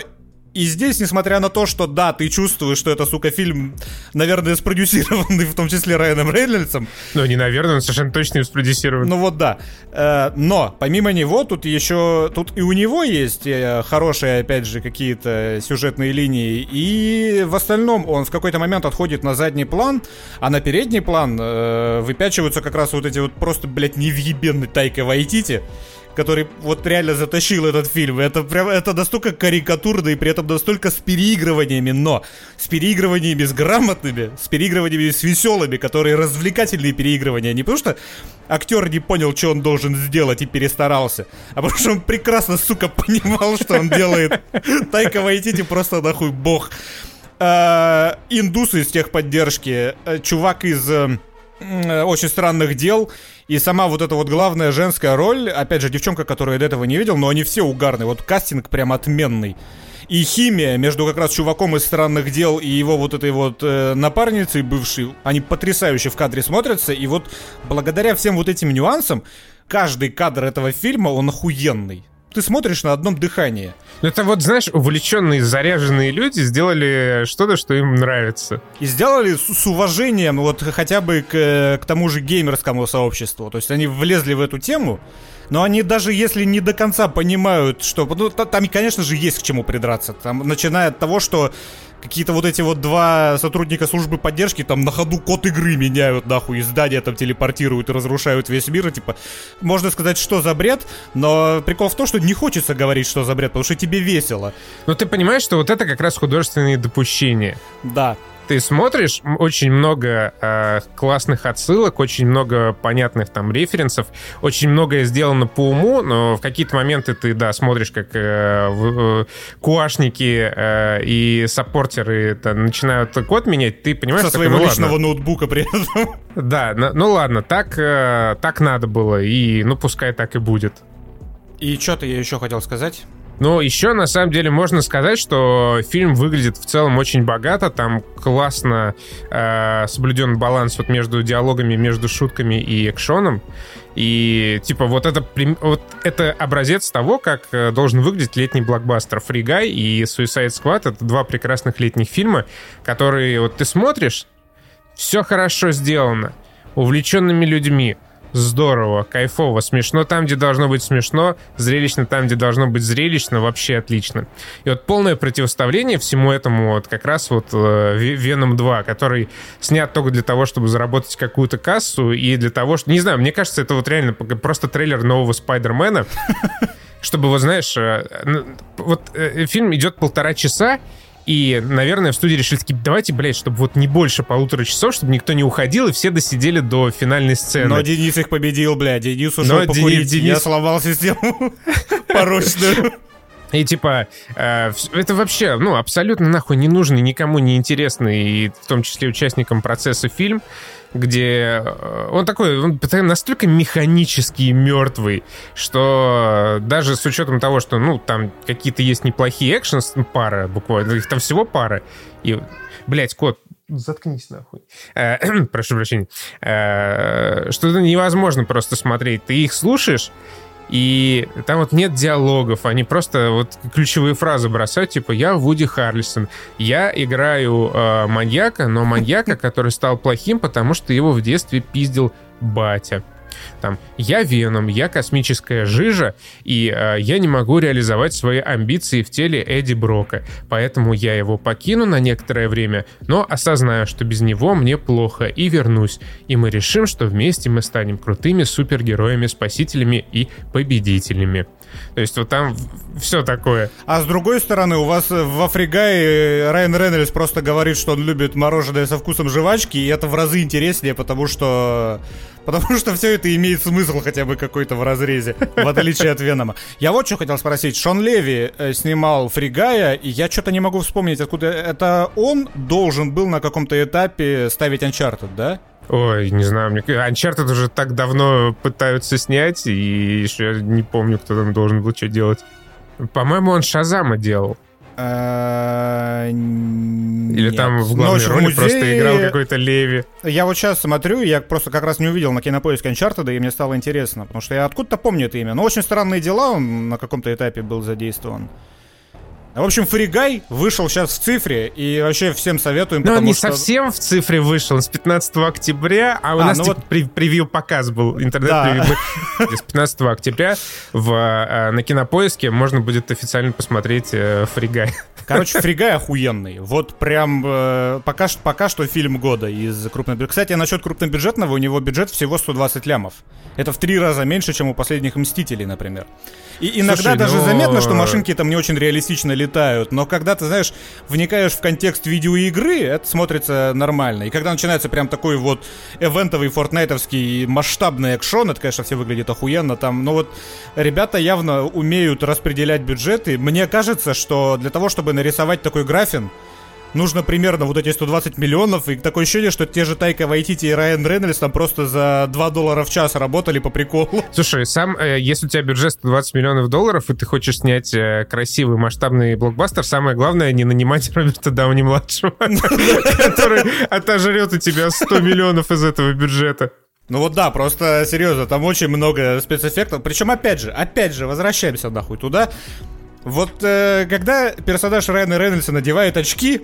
И здесь, несмотря на то, что да, ты чувствуешь, что это, сука, фильм, наверное, спродюсированный, в том числе Райаном Рейнольдсом. Ну, не наверное, он совершенно точно не спродюсирован. Ну вот да. Э, но, помимо него, тут еще, тут и у него есть э, хорошие, опять же, какие-то сюжетные линии, и в остальном он в какой-то момент отходит на задний план, а на передний план э, выпячиваются как раз вот эти вот просто, блядь, невъебенный Тайка Вайтити, который вот реально затащил этот фильм. Это прям, это настолько карикатурно и при этом настолько с переигрываниями, но с переигрываниями с грамотными, с переигрываниями с веселыми, которые развлекательные переигрывания. Не потому что актер не понял, что он должен сделать и перестарался, а потому что он прекрасно, сука, понимал, что он делает. Тайка Вайтити просто нахуй бог. А, индусы из техподдержки, э, чувак из э, очень странных дел, и сама вот эта вот главная женская роль, опять же, девчонка, которую я до этого не видел, но они все угарные. Вот кастинг прям отменный. И химия между как раз чуваком из странных дел и его вот этой вот э, напарницей бывшей, они потрясающе в кадре смотрятся. И вот благодаря всем вот этим нюансам, каждый кадр этого фильма, он охуенный. Ты смотришь на одном дыхании. Ну, это вот, знаешь, увлеченные, заряженные люди сделали что-то, что им нравится. И сделали с, с уважением вот хотя бы к, к тому же геймерскому сообществу. То есть они влезли в эту тему, но они даже если не до конца понимают, что... Ну, там, конечно же, есть к чему придраться. Там, начиная от того, что какие-то вот эти вот два сотрудника службы поддержки там на ходу код игры меняют, нахуй, из здания там телепортируют и разрушают весь мир, и, типа, можно сказать, что за бред, но прикол в том, что не хочется говорить, что за бред, потому что тебе весело. Но ты понимаешь, что вот это как раз художественные допущения. Да ты смотришь, очень много э, классных отсылок, очень много понятных там референсов, очень многое сделано по уму, но в какие-то моменты ты, да, смотришь, как э, э, куашники э, и саппортеры это, начинают код менять, ты понимаешь... Со такой, своего ну, личного ладно. ноутбука при этом. Да, ну, ну ладно, так, э, так надо было, и ну пускай так и будет. И что-то я еще хотел сказать. Но еще, на самом деле, можно сказать, что фильм выглядит в целом очень богато. Там классно э, соблюден баланс вот между диалогами, между шутками и экшоном. И, типа, вот это, вот это образец того, как э, должен выглядеть летний блокбастер. Free Guy и Suicide Squad — это два прекрасных летних фильма, которые вот ты смотришь, все хорошо сделано, увлеченными людьми, здорово, кайфово, смешно там, где должно быть смешно, зрелищно там, где должно быть зрелищно, вообще отлично. И вот полное противоставление всему этому вот как раз вот э, Веном 2, который снят только для того, чтобы заработать какую-то кассу и для того, что... Не знаю, мне кажется, это вот реально просто трейлер нового Спайдермена, чтобы, вот знаешь, э, вот э, фильм идет полтора часа, и, наверное, в студии решили такие, давайте, блядь, чтобы вот не больше полутора часов, чтобы никто не уходил, и все досидели до финальной сцены. Но Денис их победил, блядь. Денис ушел Но покурить. Денис... Я сломал систему порочную. И типа, э, это вообще, ну, абсолютно нахуй не нужный, никому не интересный, и в том числе участникам процесса фильм где э, он такой, он настолько механический и мертвый, что даже с учетом того, что, ну, там какие-то есть неплохие экшен пара буквально, их там всего пара, и, блядь, кот, заткнись нахуй. Э, прошу прощения. Э, что это невозможно просто смотреть. Ты их слушаешь, и там вот нет диалогов, они просто вот ключевые фразы бросают, типа «Я Вуди Харрельсон, я играю э, маньяка, но маньяка, который стал плохим, потому что его в детстве пиздил батя». Там, я Веном, я космическая жижа, и э, я не могу реализовать свои амбиции в теле Эдди Брока, поэтому я его покину на некоторое время, но осознаю, что без него мне плохо, и вернусь, и мы решим, что вместе мы станем крутыми супергероями, спасителями и победителями. То есть вот там все такое. А с другой стороны, у вас в Афригае Райан Рейнольдс просто говорит, что он любит мороженое со вкусом жвачки, и это в разы интереснее, потому что Потому что все это имеет смысл хотя бы какой-то в разрезе, в отличие от Венома. Я вот что хотел спросить. Шон Леви э, снимал Фригая, и я что-то не могу вспомнить, откуда это он должен был на каком-то этапе ставить Uncharted, да? Ой, не знаю, мне Uncharted уже так давно пытаются снять, и еще не помню, кто там должен был что делать. По-моему, он Шазама делал. А, Или там в главной роли просто играл какой-то Леви. Я вот сейчас смотрю, я просто как раз не увидел на кинопоиске Uncharted, и мне стало интересно, потому что я откуда-то помню это имя. Но очень странные дела, он на каком-то этапе был задействован. В общем, Фригай вышел сейчас в цифре, и вообще всем советуем, Но он не что... совсем в цифре вышел, с 15 октября, а у а, нас ну типа, вот... при, превью-показ был, интернет-превью. Да. С 15 октября в, э, на Кинопоиске можно будет официально посмотреть э, Фригай. Короче, Фригай охуенный. Вот прям э, пока, пока что фильм года из крупнобюджетного. Кстати, насчет крупнобюджетного, у него бюджет всего 120 лямов. Это в три раза меньше, чем у последних «Мстителей», например. И иногда Слушай, даже но... заметно, что машинки там не очень реалистично летают, но когда ты, знаешь, вникаешь в контекст видеоигры, это смотрится нормально. И когда начинается прям такой вот эвентовый, фортнайтовский масштабный экшон, это, конечно, все выглядит охуенно там, но вот ребята явно умеют распределять бюджеты. Мне кажется, что для того, чтобы нарисовать такой графин, нужно примерно вот эти 120 миллионов, и такое ощущение, что те же Тайка Вайтити и Райан Рейнольдс там просто за 2 доллара в час работали по приколу. Слушай, сам, э, если у тебя бюджет 120 миллионов долларов, и ты хочешь снять э, красивый масштабный блокбастер, самое главное не нанимать Роберта Дауни-младшего, который отожрет у тебя 100 миллионов из этого бюджета. Ну вот да, просто серьезно, там очень много спецэффектов. Причем, опять же, опять же, возвращаемся нахуй туда. Вот э, когда персонаж Райана Рейнольдса надевает очки,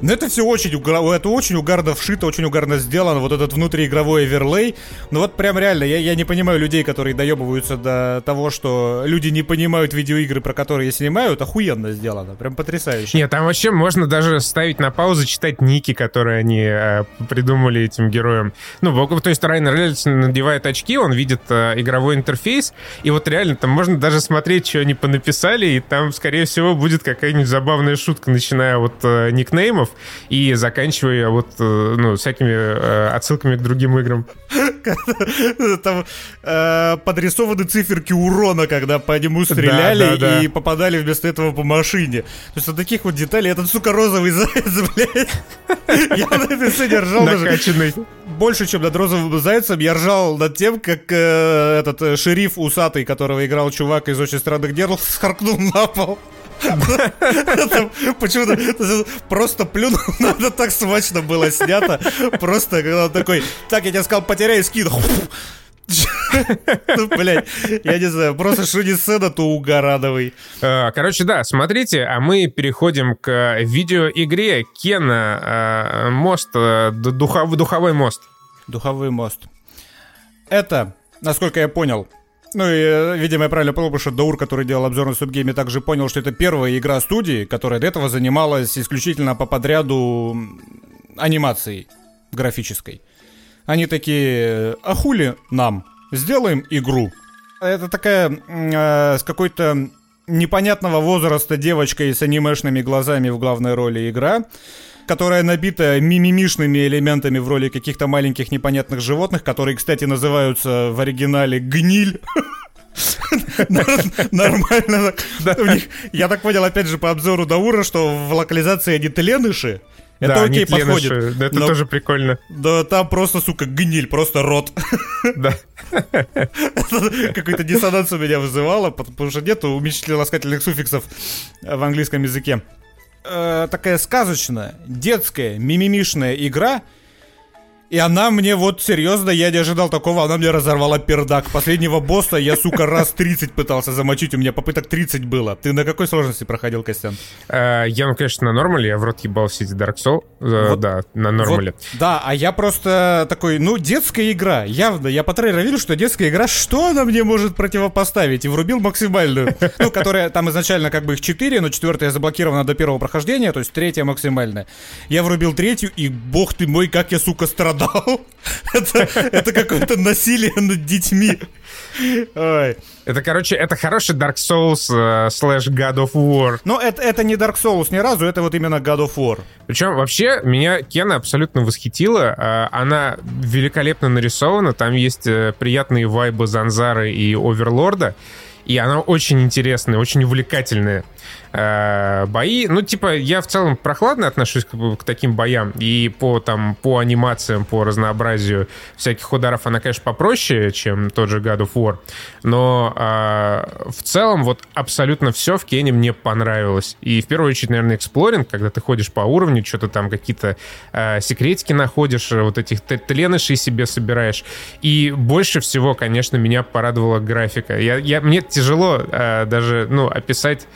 ну, это все очень, это очень угарно вшито, очень угарно сделано, вот этот внутриигровой оверлей. Ну, вот прям реально, я, я не понимаю людей, которые доебываются до того, что люди не понимают видеоигры, про которые снимают, охуенно сделано, прям потрясающе. Нет, там вообще можно даже ставить на паузу, читать ники, которые они э, придумали этим героям. Ну, то есть Райан Рейнольдс надевает очки, он видит э, игровой интерфейс, и вот реально там можно даже смотреть, что они понаписали, и там, скорее всего, будет какая-нибудь забавная шутка, начиная от э, никнеймов, фильмов и заканчивая вот, э, ну, всякими э, отсылками к другим играм. Там э, подрисованы циферки урона, когда по нему стреляли да, да, да. и попадали вместо этого по машине. То есть вот таких вот деталей. Этот, сука, розовый заяц, блядь. Я на этой сцене ржал Накачанный. даже больше, чем над розовым зайцем. Я ржал над тем, как э, этот э, шериф усатый, которого играл чувак из «Очень странных дел», схаркнул на пол. Почему-то просто плюнул, надо так смачно было снято. Просто когда он такой, так, я тебе сказал, потеряй скид. Ну, блядь, я не знаю, просто что не сцена, то угорадовый. А, короче, да, смотрите, а мы переходим к видеоигре Кена а, Мост, а, духовой мост. Духовой мост. Это, насколько я понял, ну и, э, видимо, я правильно понял, что Даур, который делал обзор на Субгейме, также понял, что это первая игра студии, которая до этого занималась исключительно по подряду анимацией графической. Они такие, а хули нам? Сделаем игру. Это такая э, с какой-то непонятного возраста девочкой с анимешными глазами в главной роли игра которая набита мимимишными элементами в роли каких-то маленьких непонятных животных, которые, кстати, называются в оригинале гниль. Нормально. Я так понял, опять же, по обзору Даура, что в локализации они тленыши. Это да, окей, подходит. это но, тоже прикольно. Да там просто, сука, гниль, просто рот. Да. Какой-то диссонанс у меня вызывало, потому что нету уменьшительно-ласкательных суффиксов в английском языке э, такая сказочная, детская, мимимишная игра, и она мне вот серьезно, я не ожидал такого, она мне разорвала пердак. Последнего босса я, сука, раз 30 пытался замочить, у меня попыток 30 было. Ты на какой сложности проходил, Костян? Э, я, ну, конечно, на нормале, я в рот ебал все эти Dark Souls, э, да, на нормале. Да, а я просто такой, ну, детская игра, явно, я по трейлеру видел, что детская игра, что она мне может противопоставить? И врубил максимальную, ну, которая там изначально как бы их 4, но четвертая заблокирована до первого прохождения, то есть третья максимальная. Я врубил третью, и бог ты мой, как я, сука, страдал это, это какое-то насилие над детьми. Ой. Это, короче, это хороший Dark Souls э, слэш God of War. Но это, это не Dark Souls ни разу, это вот именно God of War. Причем вообще меня Кена абсолютно восхитила. Э, она великолепно нарисована, там есть э, приятные вайбы Занзары и Оверлорда. И она очень интересная, очень увлекательная э, бои. Ну, типа, я в целом прохладно отношусь к, к таким боям. И по, там, по анимациям, по разнообразию всяких ударов она, конечно, попроще, чем тот же God of War. Но э, в целом вот абсолютно все в Кене мне понравилось. И в первую очередь, наверное, эксплоринг, когда ты ходишь по уровню, что-то там какие-то э, секретики находишь, вот этих тленышей себе собираешь. И больше всего, конечно, меня порадовала графика. Я, я, мне тяжело э, даже, ну, описать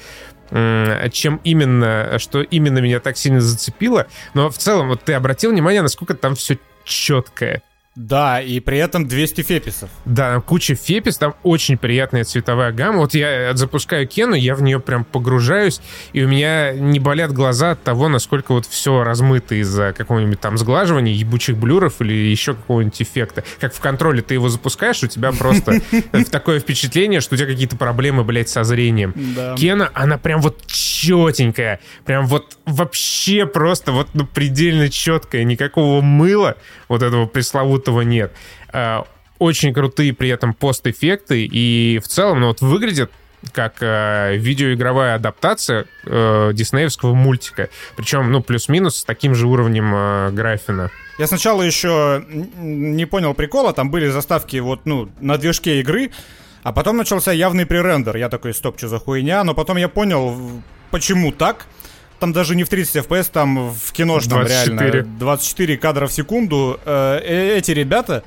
чем именно, что именно меня так сильно зацепило. Но в целом, вот ты обратил внимание, насколько там все четкое. Да, и при этом 200 феписов. Да, куча фепис, там очень приятная цветовая гамма. Вот я запускаю Кену, я в нее прям погружаюсь, и у меня не болят глаза от того, насколько вот все размыто из-за какого-нибудь там сглаживания, ебучих блюров или еще какого-нибудь эффекта. Как в контроле ты его запускаешь, у тебя просто такое впечатление, что у тебя какие-то проблемы, блядь, со зрением. Кена, она прям вот четенькая, прям вот вообще просто вот ну, предельно четкая, никакого мыла вот этого пресловутого нет. Э, очень крутые при этом пост-эффекты, и в целом, ну вот выглядит как э, видеоигровая адаптация э, диснеевского мультика. Причем, ну, плюс-минус с таким же уровнем э, графина. Я сначала еще не понял прикола, там были заставки вот, ну, на движке игры, а потом начался явный пререндер. Я такой, стоп, что за хуйня? Но потом я понял, почему так там даже не в 30 FPS, там в киношном 24. реально 24 кадра в секунду. Э, э, эти ребята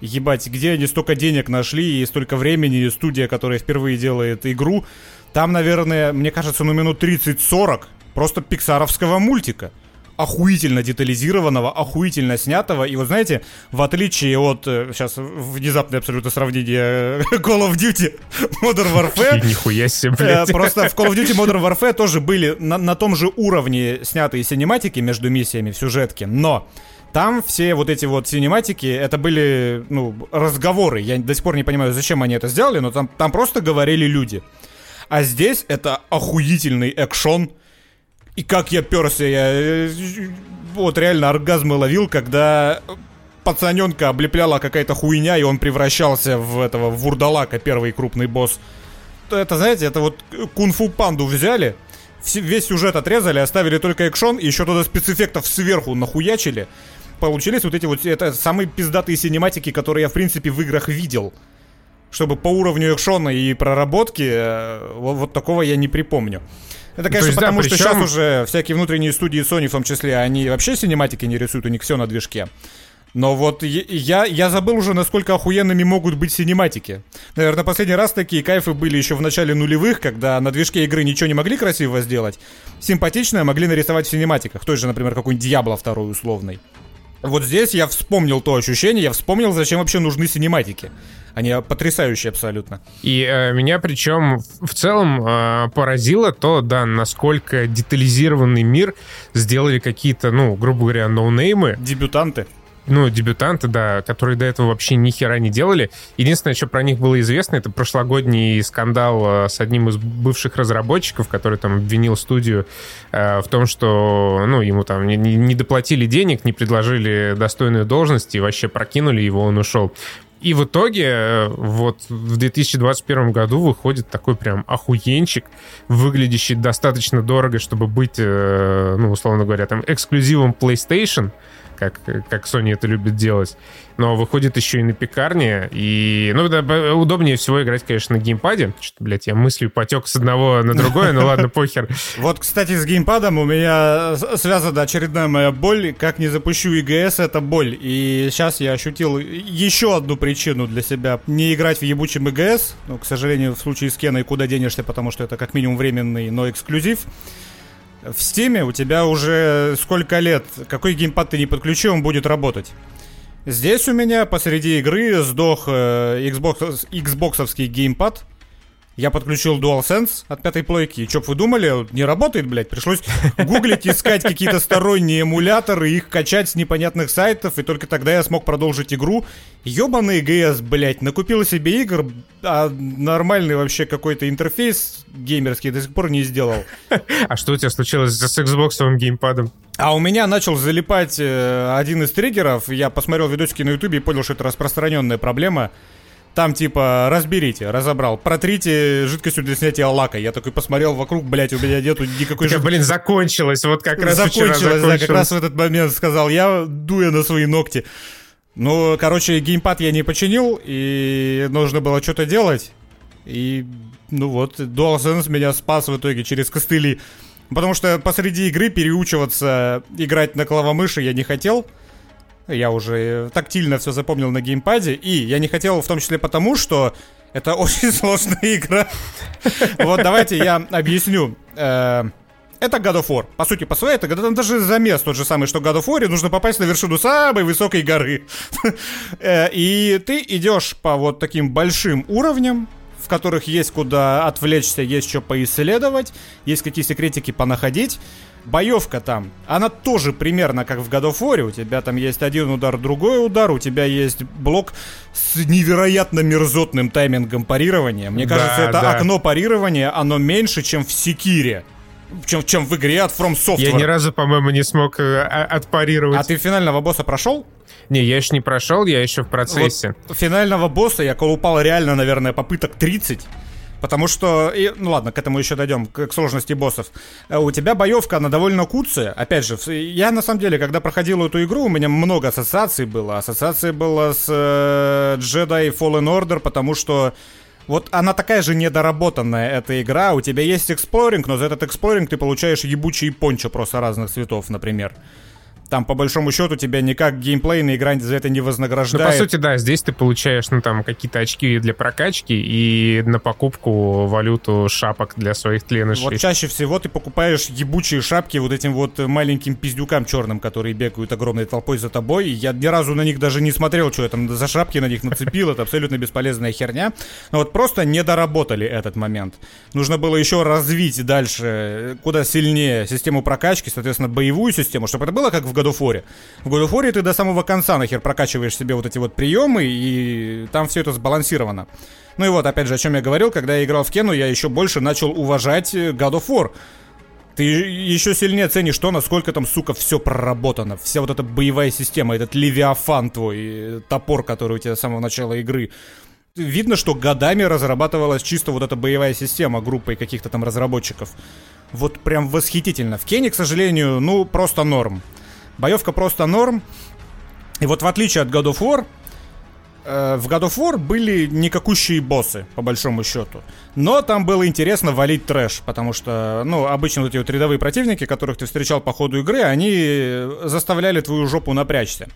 ебать, где они столько денег нашли и столько времени, и студия, которая впервые делает игру. Там, наверное, мне кажется, ну минут 30-40 просто пиксаровского мультика охуительно детализированного, охуительно снятого. И вот знаете, в отличие от, сейчас э, внезапное абсолютно сравнение э, Call of Duty Modern Warfare. Нихуя себе, э, блядь. Просто в Call of Duty Modern Warfare тоже были на, на том же уровне снятые синематики между миссиями в сюжетке, но там все вот эти вот синематики, это были, ну, разговоры. Я до сих пор не понимаю, зачем они это сделали, но там, там просто говорили люди. А здесь это охуительный экшон, и как я перся, я э, вот реально оргазмы ловил, когда пацаненка облепляла какая-то хуйня, и он превращался в этого в вурдалака, первый крупный босс. Это, знаете, это вот кунг-фу панду взяли, весь сюжет отрезали, оставили только экшон, и еще туда спецэффектов сверху нахуячили. Получились вот эти вот, это самые пиздатые синематики, которые я, в принципе, в играх видел. Чтобы по уровню экшона и проработки, э, вот, вот такого я не припомню. Это, конечно, есть, потому да, причем... что сейчас уже всякие внутренние студии Sony в том числе, они вообще синематики не рисуют, у них все на движке. Но вот я, я забыл уже, насколько охуенными могут быть синематики. Наверное, последний раз такие кайфы были еще в начале нулевых, когда на движке игры ничего не могли красиво сделать. Симпатичное могли нарисовать в синематиках. Той же, например, какой-нибудь Diablo второй условный. Вот здесь я вспомнил то ощущение, я вспомнил, зачем вообще нужны синематики. Они потрясающие абсолютно. И э, меня причем в целом э, поразило то, да, насколько детализированный мир сделали какие-то, ну, грубо говоря, ноунеймы. Дебютанты ну, дебютанты, да, которые до этого вообще ни хера не делали. Единственное, что про них было известно, это прошлогодний скандал э, с одним из бывших разработчиков, который там обвинил студию э, в том, что, ну, ему там не, не доплатили денег, не предложили достойную должность и вообще прокинули его, он ушел. И в итоге э, вот в 2021 году выходит такой прям охуенчик, выглядящий достаточно дорого, чтобы быть, э, ну, условно говоря, там эксклюзивом PlayStation — как, как Sony это любит делать. Но выходит еще и на пекарне. И, ну, да, удобнее всего играть, конечно, на геймпаде. Что-то, блядь, я мыслью потек с одного на другое, ну ладно, похер. Вот, кстати, с геймпадом у меня связана очередная моя боль. Как не запущу ИГС, это боль. И сейчас я ощутил еще одну причину для себя. Не играть в ебучем ИГС. Ну, к сожалению, в случае с Кеной куда денешься, потому что это как минимум временный, но эксклюзив в Стиме у тебя уже сколько лет, какой геймпад ты не подключил, он будет работать. Здесь у меня посреди игры сдох э, Xbox, Xboxовский геймпад, я подключил DualSense от пятой плойки. И что вы думали? Не работает, блядь. Пришлось гуглить, искать какие-то сторонние эмуляторы, их качать с непонятных сайтов, и только тогда я смог продолжить игру. Ёбаный ГС, блядь, накупил себе игр, а нормальный вообще какой-то интерфейс геймерский до сих пор не сделал. А что у тебя случилось с Xbox геймпадом? А у меня начал залипать э, один из триггеров. Я посмотрел видосики на ютубе и понял, что это распространенная проблема. Там типа разберите, разобрал, протрите жидкостью для снятия лака. Я такой посмотрел вокруг, блядь, у меня нету никакой жидкости. блин, закончилось, вот как раз закончилось, да, как раз в этот момент сказал я, дуя на свои ногти. Ну, короче, геймпад я не починил, и нужно было что-то делать. И, ну вот, DualSense меня спас в итоге через костыли. Потому что посреди игры переучиваться играть на клавомыши я не хотел. Я уже тактильно все запомнил на геймпаде. И я не хотел в том числе потому, что это очень сложная игра. Вот давайте я объясню. Э, это God of War. По сути, по своей, это даже замес тот же самый, что God of War, нужно попасть на вершину самой высокой горы. Э, и ты идешь по вот таким большим уровням, в которых есть куда отвлечься, есть что поисследовать, есть какие секретики понаходить боевка там, она тоже примерно как в God of War. У тебя там есть один удар, другой удар, у тебя есть блок с невероятно мерзотным таймингом парирования. Мне кажется, да, это да. окно парирования, оно меньше, чем в Секире. Чем, чем в игре от From Software. Я ни разу, по-моему, не смог э, отпарировать. А ты финального босса прошел? Не, я еще не прошел, я еще в процессе. Вот финального босса я колупал реально, наверное, попыток 30. Потому что, и, ну ладно, к этому еще дойдем, к, к сложности боссов. Э, у тебя боевка, она довольно куцая. Опять же, я на самом деле, когда проходил эту игру, у меня много ассоциаций было. Ассоциации было с э, Jedi Fallen Order, потому что вот она такая же недоработанная, эта игра. У тебя есть exploring, но за этот exploring ты получаешь ебучий пончо просто разных цветов, например. Там, по большому счету, тебя никак геймплейная игра за это не вознаграждает. Ну, по сути, да, здесь ты получаешь, ну, там, какие-то очки для прокачки и на покупку валюту шапок для своих тленышей. Вот чаще всего ты покупаешь ебучие шапки вот этим вот маленьким пиздюкам черным, которые бегают огромной толпой за тобой. Я ни разу на них даже не смотрел, что я там за шапки на них нацепил. Это абсолютно бесполезная херня. Но вот просто не доработали этот момент. Нужно было еще развить дальше, куда сильнее систему прокачки, соответственно, боевую систему, чтобы это было как в God of War. В God of War ты до самого конца нахер прокачиваешь себе вот эти вот приемы, и там все это сбалансировано. Ну и вот, опять же, о чем я говорил, когда я играл в Кену, я еще больше начал уважать God of War. Ты еще сильнее ценишь то, насколько там, сука, все проработано. Вся вот эта боевая система, этот левиафан твой, топор, который у тебя с самого начала игры. Видно, что годами разрабатывалась чисто вот эта боевая система группой каких-то там разработчиков. Вот прям восхитительно. В Кене, к сожалению, ну, просто норм. Боевка просто норм. И вот в отличие от God of War, э, в God of War были никакущие боссы, по большому счету. Но там было интересно валить трэш, потому что, ну, обычно вот эти вот рядовые противники, которых ты встречал по ходу игры, они заставляли твою жопу напрячься.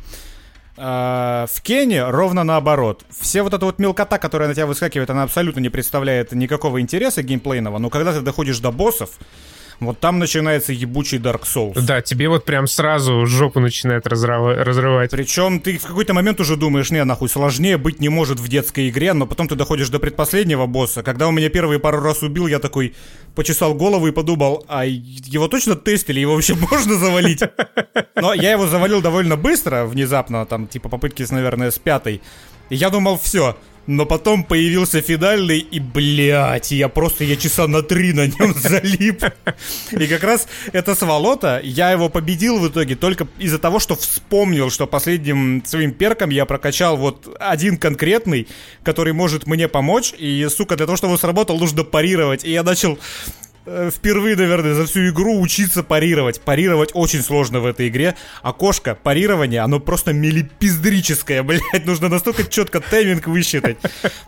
Э, в Кене ровно наоборот. Все вот эта вот мелкота, которая на тебя выскакивает, она абсолютно не представляет никакого интереса геймплейного, но когда ты доходишь до боссов, вот там начинается ебучий Dark Souls. Да, тебе вот прям сразу жопу начинает разрыв... разрывать. Причем ты в какой-то момент уже думаешь, не, нахуй, сложнее быть не может в детской игре, но потом ты доходишь до предпоследнего босса. Когда он меня первые пару раз убил, я такой почесал голову и подумал, а его точно тестили, его вообще можно завалить? Но я его завалил довольно быстро, внезапно, там, типа попытки, наверное, с пятой. И я думал, все, но потом появился финальный, и, блядь, я просто, я часа на три на нем залип. И как раз это сволота, я его победил в итоге только из-за того, что вспомнил, что последним своим перком я прокачал вот один конкретный, который может мне помочь, и, сука, для того, чтобы он сработал, нужно парировать. И я начал впервые, наверное, за всю игру учиться парировать. Парировать очень сложно в этой игре. Окошко парирования, оно просто милипиздрическое, блядь. Нужно настолько четко тайминг высчитать.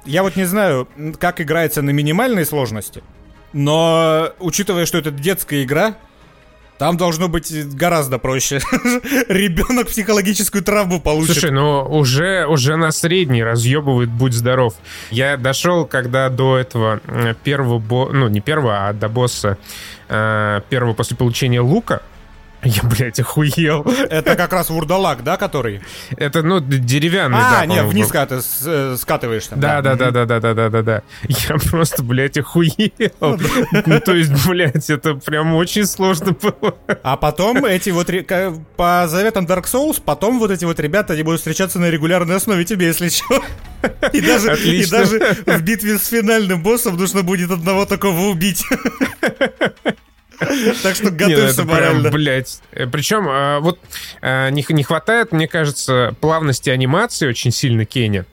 Я вот не знаю, как играется на минимальной сложности. Но, учитывая, что это детская игра, там должно быть гораздо проще. Ребенок психологическую травму получит. Слушай, ну уже, уже на средний разъебывает «Будь здоров». Я дошел, когда до этого первого, бо... ну не первого, а до босса э, первого после получения лука, я, блядь, охуел. Это как раз вурдалак, да, который? Это, ну, деревянный, а, да. А, нет, вниз, когда ты э, скатываешься. Да, да, да, да, да, да, да, да, да. Я просто, блядь, охуел. Ну, то есть, блядь, это прям очень сложно было. А потом эти вот, по заветам Dark Souls, потом вот эти вот ребята, они будут встречаться на регулярной основе тебе, если что. И даже, и даже в битве с финальным боссом нужно будет одного такого убить. Так что готовься морально. Блять. Э, Причем, э, вот э, не, не хватает, мне кажется, плавности анимации очень сильно Кенни.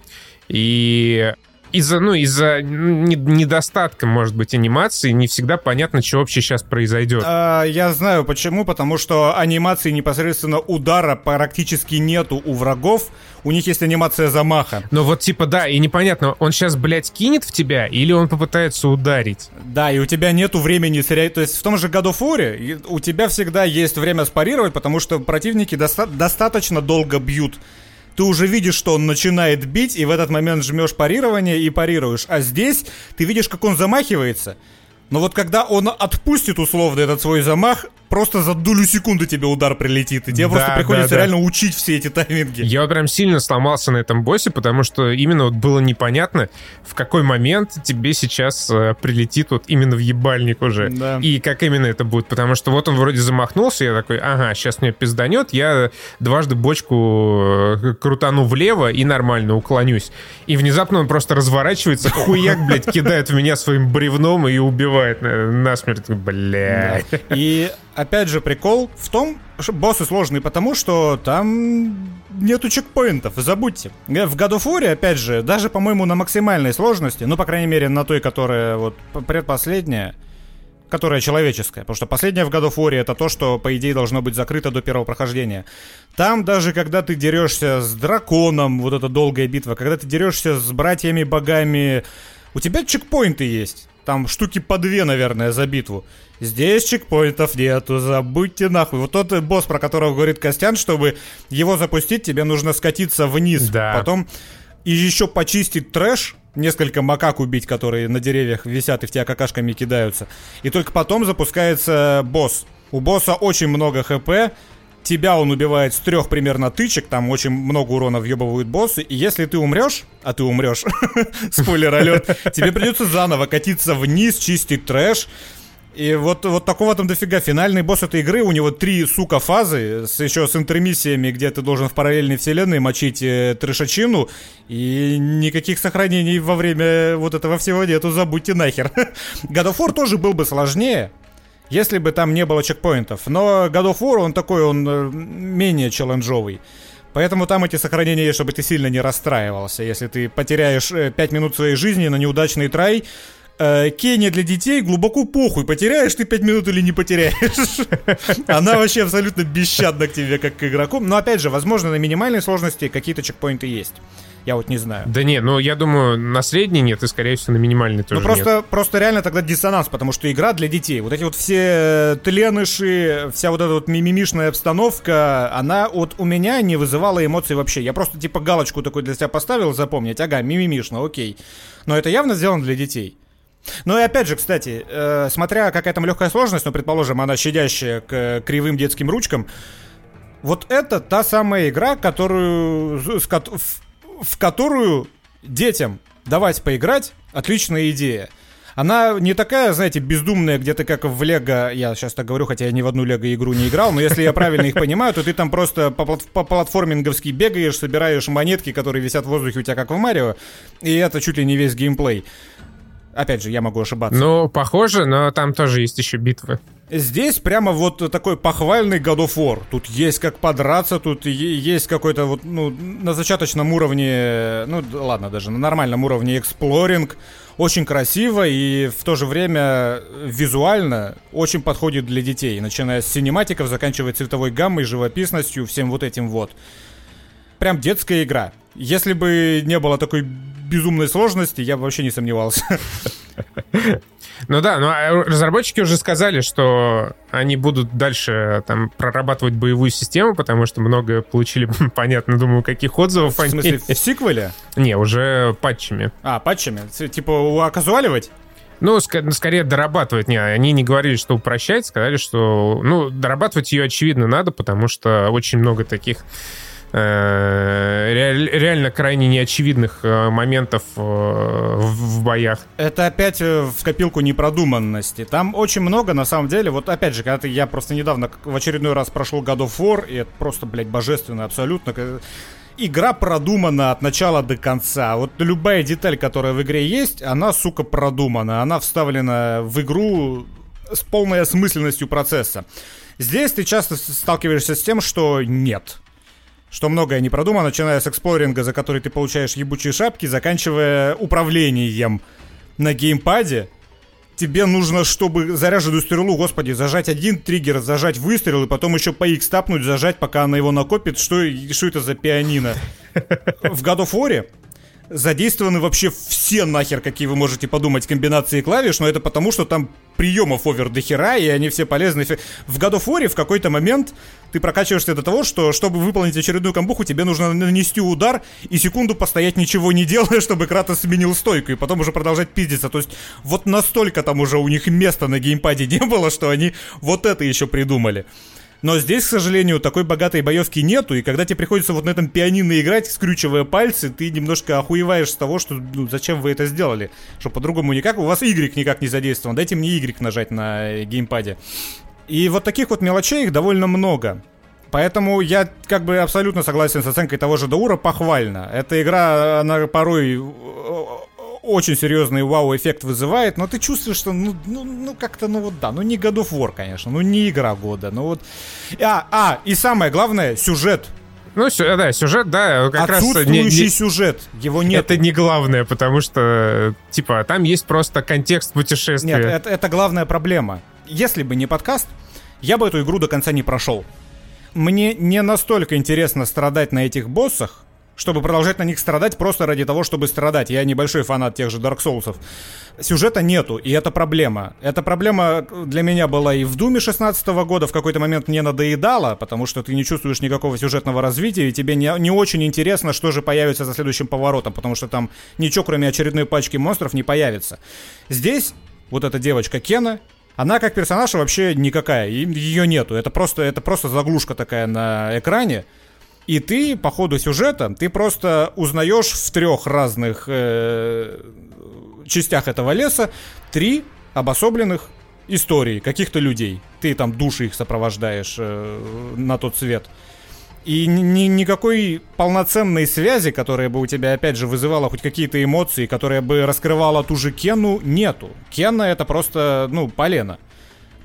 И из-за ну, из-за недостатка, может быть, анимации не всегда понятно, что вообще сейчас произойдет. А, я знаю почему, потому что анимации непосредственно удара практически нету у врагов. У них есть анимация замаха. Но вот типа да, и непонятно, он сейчас, блядь, кинет в тебя или он попытается ударить? Да, и у тебя нету времени То есть в том же God of War у тебя всегда есть время спарировать, потому что противники доста- достаточно долго бьют ты уже видишь, что он начинает бить, и в этот момент жмешь парирование и парируешь. А здесь ты видишь, как он замахивается. Но вот когда он отпустит условно этот свой замах, просто за долю секунды тебе удар прилетит, и тебе да, просто приходится да, да. реально учить все эти тайминги. Я прям сильно сломался на этом боссе, потому что именно вот было непонятно, в какой момент тебе сейчас э, прилетит вот именно в ебальник уже. Да. И как именно это будет, потому что вот он вроде замахнулся, я такой, ага, сейчас мне пизданет, я дважды бочку э, крутану влево и нормально уклонюсь. И внезапно он просто разворачивается, хуяк, блядь, кидает в меня своим бревном и убивает насмерть. Блядь. И опять же, прикол в том, что боссы сложные потому, что там нету чекпоинтов, забудьте. Э, в God of War, опять же, даже, по-моему, на максимальной сложности, ну, по крайней мере, на той, которая вот предпоследняя, которая человеческая, потому что последняя в God of War это то, что, по идее, должно быть закрыто до первого прохождения. Там даже, когда ты дерешься с драконом, вот эта долгая битва, когда ты дерешься с братьями-богами, у тебя чекпоинты есть. Там штуки по две, наверное, за битву. Здесь чекпоинтов нету, забудьте нахуй. Вот тот босс, про которого говорит Костян, чтобы его запустить, тебе нужно скатиться вниз. Да. Потом и еще почистить трэш, несколько макак убить, которые на деревьях висят и в тебя какашками кидаются. И только потом запускается босс. У босса очень много хп, тебя он убивает с трех примерно тычек, там очень много урона въебывают боссы, и если ты умрешь, а ты умрешь, спойлер алерт, тебе придется заново катиться вниз, чистить трэш, и вот, вот такого там дофига. Финальный босс этой игры, у него три, сука, фазы, с, еще с интермиссиями, где ты должен в параллельной вселенной мочить э, трешачину, и никаких сохранений во время вот этого всего нету, забудьте нахер. God of War тоже был бы сложнее, если бы там не было чекпоинтов. Но God of War, он такой, он э, менее челленджовый. Поэтому там эти сохранения есть, чтобы ты сильно не расстраивался. Если ты потеряешь 5 э, минут своей жизни на неудачный трай, э, Кения для детей глубоко похуй, потеряешь ты 5 минут или не потеряешь. Она вообще абсолютно бесщадна к тебе, как к игроку. Но опять же, возможно, на минимальной сложности какие-то чекпоинты есть. Я вот не знаю. Да не, ну я думаю, на средней нет, и скорее всего на минимальной тоже Ну просто, нет. просто реально тогда диссонанс, потому что игра для детей. Вот эти вот все тленыши, вся вот эта вот мимимишная обстановка, она вот у меня не вызывала эмоций вообще. Я просто типа галочку такой для себя поставил запомнить, ага, мимимишно, окей. Но это явно сделано для детей. Ну и опять же, кстати, э, смотря какая там легкая сложность, ну, предположим, она щадящая к кривым детским ручкам, вот это та самая игра, которую, в, в которую детям давать поиграть, отличная идея. Она не такая, знаете, бездумная, где-то как в Лего, я сейчас так говорю, хотя я ни в одну Лего игру не играл, но если я правильно их понимаю, то ты там просто по, по платформинговски бегаешь, собираешь монетки, которые висят в воздухе у тебя как в Марио, и это чуть ли не весь геймплей. Опять же, я могу ошибаться. Ну, похоже, но там тоже есть еще битвы. Здесь прямо вот такой похвальный God of War. Тут есть как подраться, тут есть какой-то вот, ну, на зачаточном уровне, ну, ладно, даже на нормальном уровне эксплоринг. Очень красиво и в то же время визуально очень подходит для детей. Начиная с синематиков, заканчивая цветовой гаммой, живописностью, всем вот этим вот. Прям детская игра. Если бы не было такой безумной сложности, я бы вообще не сомневался. Ну да, но а, разработчики уже сказали, что они будут дальше там прорабатывать боевую систему, потому что много получили, понятно, думаю, каких отзывов они... В смысле, в сиквеле? Не, уже патчами. А, патчами? Типа оказуаливать? Ну, ск- скорее дорабатывать. Не, они не говорили, что упрощать, сказали, что, ну, дорабатывать ее, очевидно, надо, потому что очень много таких реально крайне неочевидных э, моментов э, в боях. Это опять в копилку непродуманности. Там очень много, на самом деле, вот опять же, когда я просто недавно в очередной раз прошел God of War, и это просто, блядь, божественно абсолютно. Игра продумана от начала до конца. Вот любая деталь, которая в игре есть, она, сука, продумана. Она вставлена в игру с полной осмысленностью процесса. Здесь ты часто сталкиваешься с тем, что нет что многое не продумано, начиная с эксплоринга, за который ты получаешь ебучие шапки, заканчивая управлением на геймпаде. Тебе нужно, чтобы заряженную стрелу, господи, зажать один триггер, зажать выстрел, и потом еще по X тапнуть, зажать, пока она его накопит. Что, что это за пианино? В God of War задействованы вообще все нахер, какие вы можете подумать, комбинации клавиш, но это потому, что там приемов овер до хера, и они все полезны. В God of War в какой-то момент ты прокачиваешься до того, что чтобы выполнить очередную камбуху, тебе нужно нанести удар и секунду постоять ничего не делая, чтобы Кратос сменил стойку, и потом уже продолжать пиздиться. То есть вот настолько там уже у них места на геймпаде не было, что они вот это еще придумали. Но здесь, к сожалению, такой богатой боевки нету, и когда тебе приходится вот на этом пианино играть, скрючивая пальцы, ты немножко охуеваешь с того, что ну, зачем вы это сделали. Что по-другому никак, у вас Y никак не задействован, дайте мне Y нажать на геймпаде. И вот таких вот мелочей их довольно много. Поэтому я как бы абсолютно согласен с оценкой того же Даура, похвально. Эта игра, она порой очень серьезный вау-эффект вызывает, но ты чувствуешь, что ну, ну, ну как-то, ну вот да, ну не God of War, конечно, ну не игра года, ну вот... А, а, и самое главное, сюжет. Ну, да, сюжет, да, как раз... Не, не, сюжет, его нет. Это не главное, потому что, типа, там есть просто контекст путешествия. Нет, это, это главная проблема. Если бы не подкаст, я бы эту игру до конца не прошел. Мне не настолько интересно страдать на этих боссах, чтобы продолжать на них страдать просто ради того, чтобы страдать. Я небольшой фанат тех же Dark Souls. Сюжета нету, и это проблема. Эта проблема для меня была и в Думе 16 года, в какой-то момент мне надоедала, потому что ты не чувствуешь никакого сюжетного развития, и тебе не, не очень интересно, что же появится за следующим поворотом, потому что там ничего, кроме очередной пачки монстров, не появится. Здесь вот эта девочка Кена, она как персонаж вообще никакая, ее нету. Это просто, это просто заглушка такая на экране. И ты по ходу сюжета, ты просто узнаешь в трех разных э, частях этого леса три обособленных истории каких-то людей. Ты там души их сопровождаешь э, на тот свет. И ни, никакой полноценной связи, которая бы у тебя, опять же, вызывала хоть какие-то эмоции, которая бы раскрывала ту же Кену, нету. Кена это просто, ну, полено.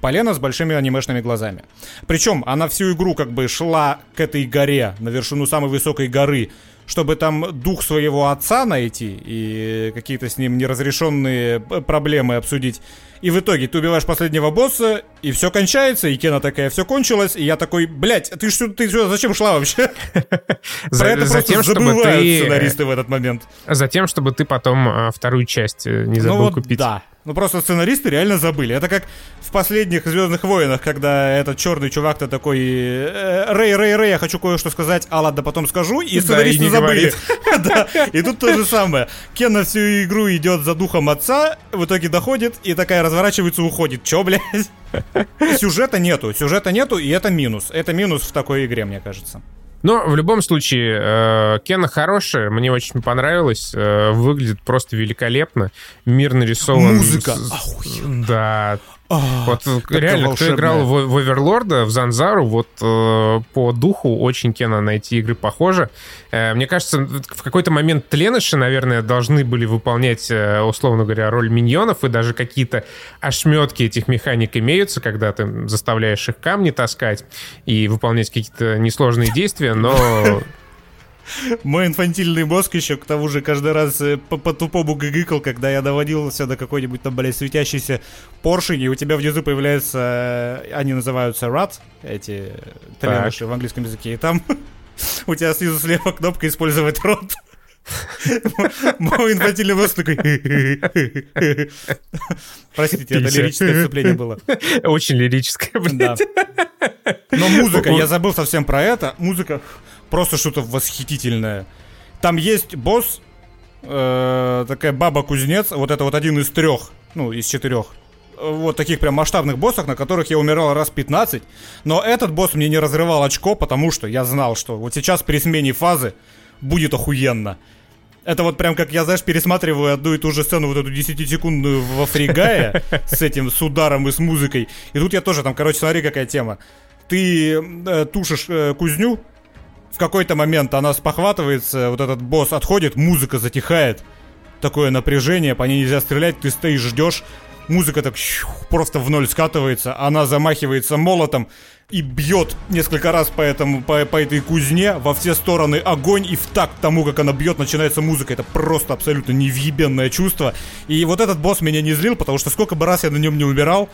Полена с большими анимешными глазами. Причем она всю игру как бы шла к этой горе, на вершину самой высокой горы, чтобы там дух своего отца найти и какие-то с ним неразрешенные проблемы обсудить. И в итоге ты убиваешь последнего босса, и все кончается, и Кена такая, все кончилось, и я такой, блядь, ты что, ты сюда зачем шла вообще? Про это просто забывают сценаристы в этот момент. Затем, чтобы ты потом а, вторую часть э, не забыл ну купить. Да, ну просто сценаристы реально забыли. Это как в последних Звездных войнах, когда этот черный чувак-то такой э, Рэй, Рэй, Рэй, я хочу кое-что сказать, а ладно, потом скажу, и сценаристы да, и забыли. да, и тут то же самое. Кен на всю игру идет за духом отца, в итоге доходит и такая разворачивается, уходит. Че, блядь? Сюжета нету, сюжета нету, и это минус. Это минус в такой игре, мне кажется. Но в любом случае, э, Кена хорошая, мне очень понравилось, э, выглядит просто великолепно, мир нарисован. Музыка, Да, вот реально, кто играл в, в Оверлорда, в Занзару, вот э, по духу очень Кена на эти игры похоже. Э, мне кажется, в какой-то момент тленыши, наверное, должны были выполнять, э, условно говоря, роль миньонов, и даже какие-то ошметки этих механик имеются, когда ты заставляешь их камни таскать и выполнять какие-то несложные действия, но Мой инфантильный мозг еще к тому же каждый раз э, по-тупому гыгыкал, когда я доводил все до какой-нибудь там, блядь, светящейся поршень, и у тебя внизу появляются, э, они называются RAT, эти тренажи в английском языке, и там у тебя снизу слева кнопка «Использовать рот». Мой инфантильный мозг такой... Простите, это лирическое вступление было. Очень лирическое, блядь. Но музыка, я забыл совсем про это. Музыка просто что-то восхитительное. Там есть босс, э, такая баба-кузнец, вот это вот один из трех, ну, из четырех. Вот таких прям масштабных боссов, на которых я умирал раз 15. Но этот босс мне не разрывал очко, потому что я знал, что вот сейчас при смене фазы будет охуенно. Это вот прям как я, знаешь, пересматриваю одну и ту же сцену, вот эту 10-секундную во фригае с этим, с ударом и с музыкой. И тут я тоже там, короче, смотри, какая тема. Ты э, тушишь э, кузню, в какой-то момент она спохватывается, вот этот босс отходит, музыка затихает. Такое напряжение, по ней нельзя стрелять, ты стоишь, ждешь. Музыка так просто в ноль скатывается, она замахивается молотом и бьет несколько раз по, этому, по, по этой кузне, во все стороны огонь, и в такт тому, как она бьет, начинается музыка. Это просто абсолютно невъебенное чувство. И вот этот босс меня не злил, потому что сколько бы раз я на нем не умирал,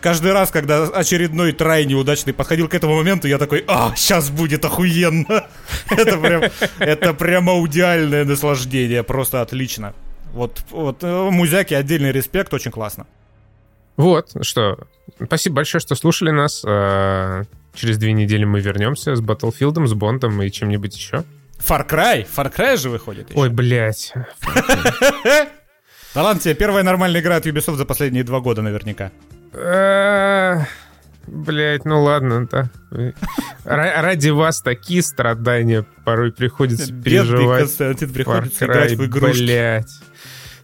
каждый раз, когда очередной трай неудачный подходил к этому моменту, я такой, а, сейчас будет охуенно. это прям, это прямо идеальное наслаждение, просто отлично. Вот, вот э, музяки отдельный респект, очень классно. Вот, что, спасибо большое, что слушали нас. А, через две недели мы вернемся с Battlefield, с Бондом и чем-нибудь еще. Far Cry? Far Cry же выходит еще. Ой, блядь. Да ладно тебе, первая нормальная игра от Ubisoft за последние два года наверняка. Э, Блять, ну ладно, да. Ради вас такие страдания порой приходится переживать. Константин приходится играть в игрушки. Блять.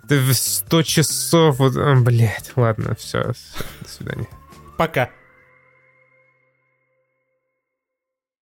Ты в 100 часов, вот, блять, ладно, все, до свидания. Пока.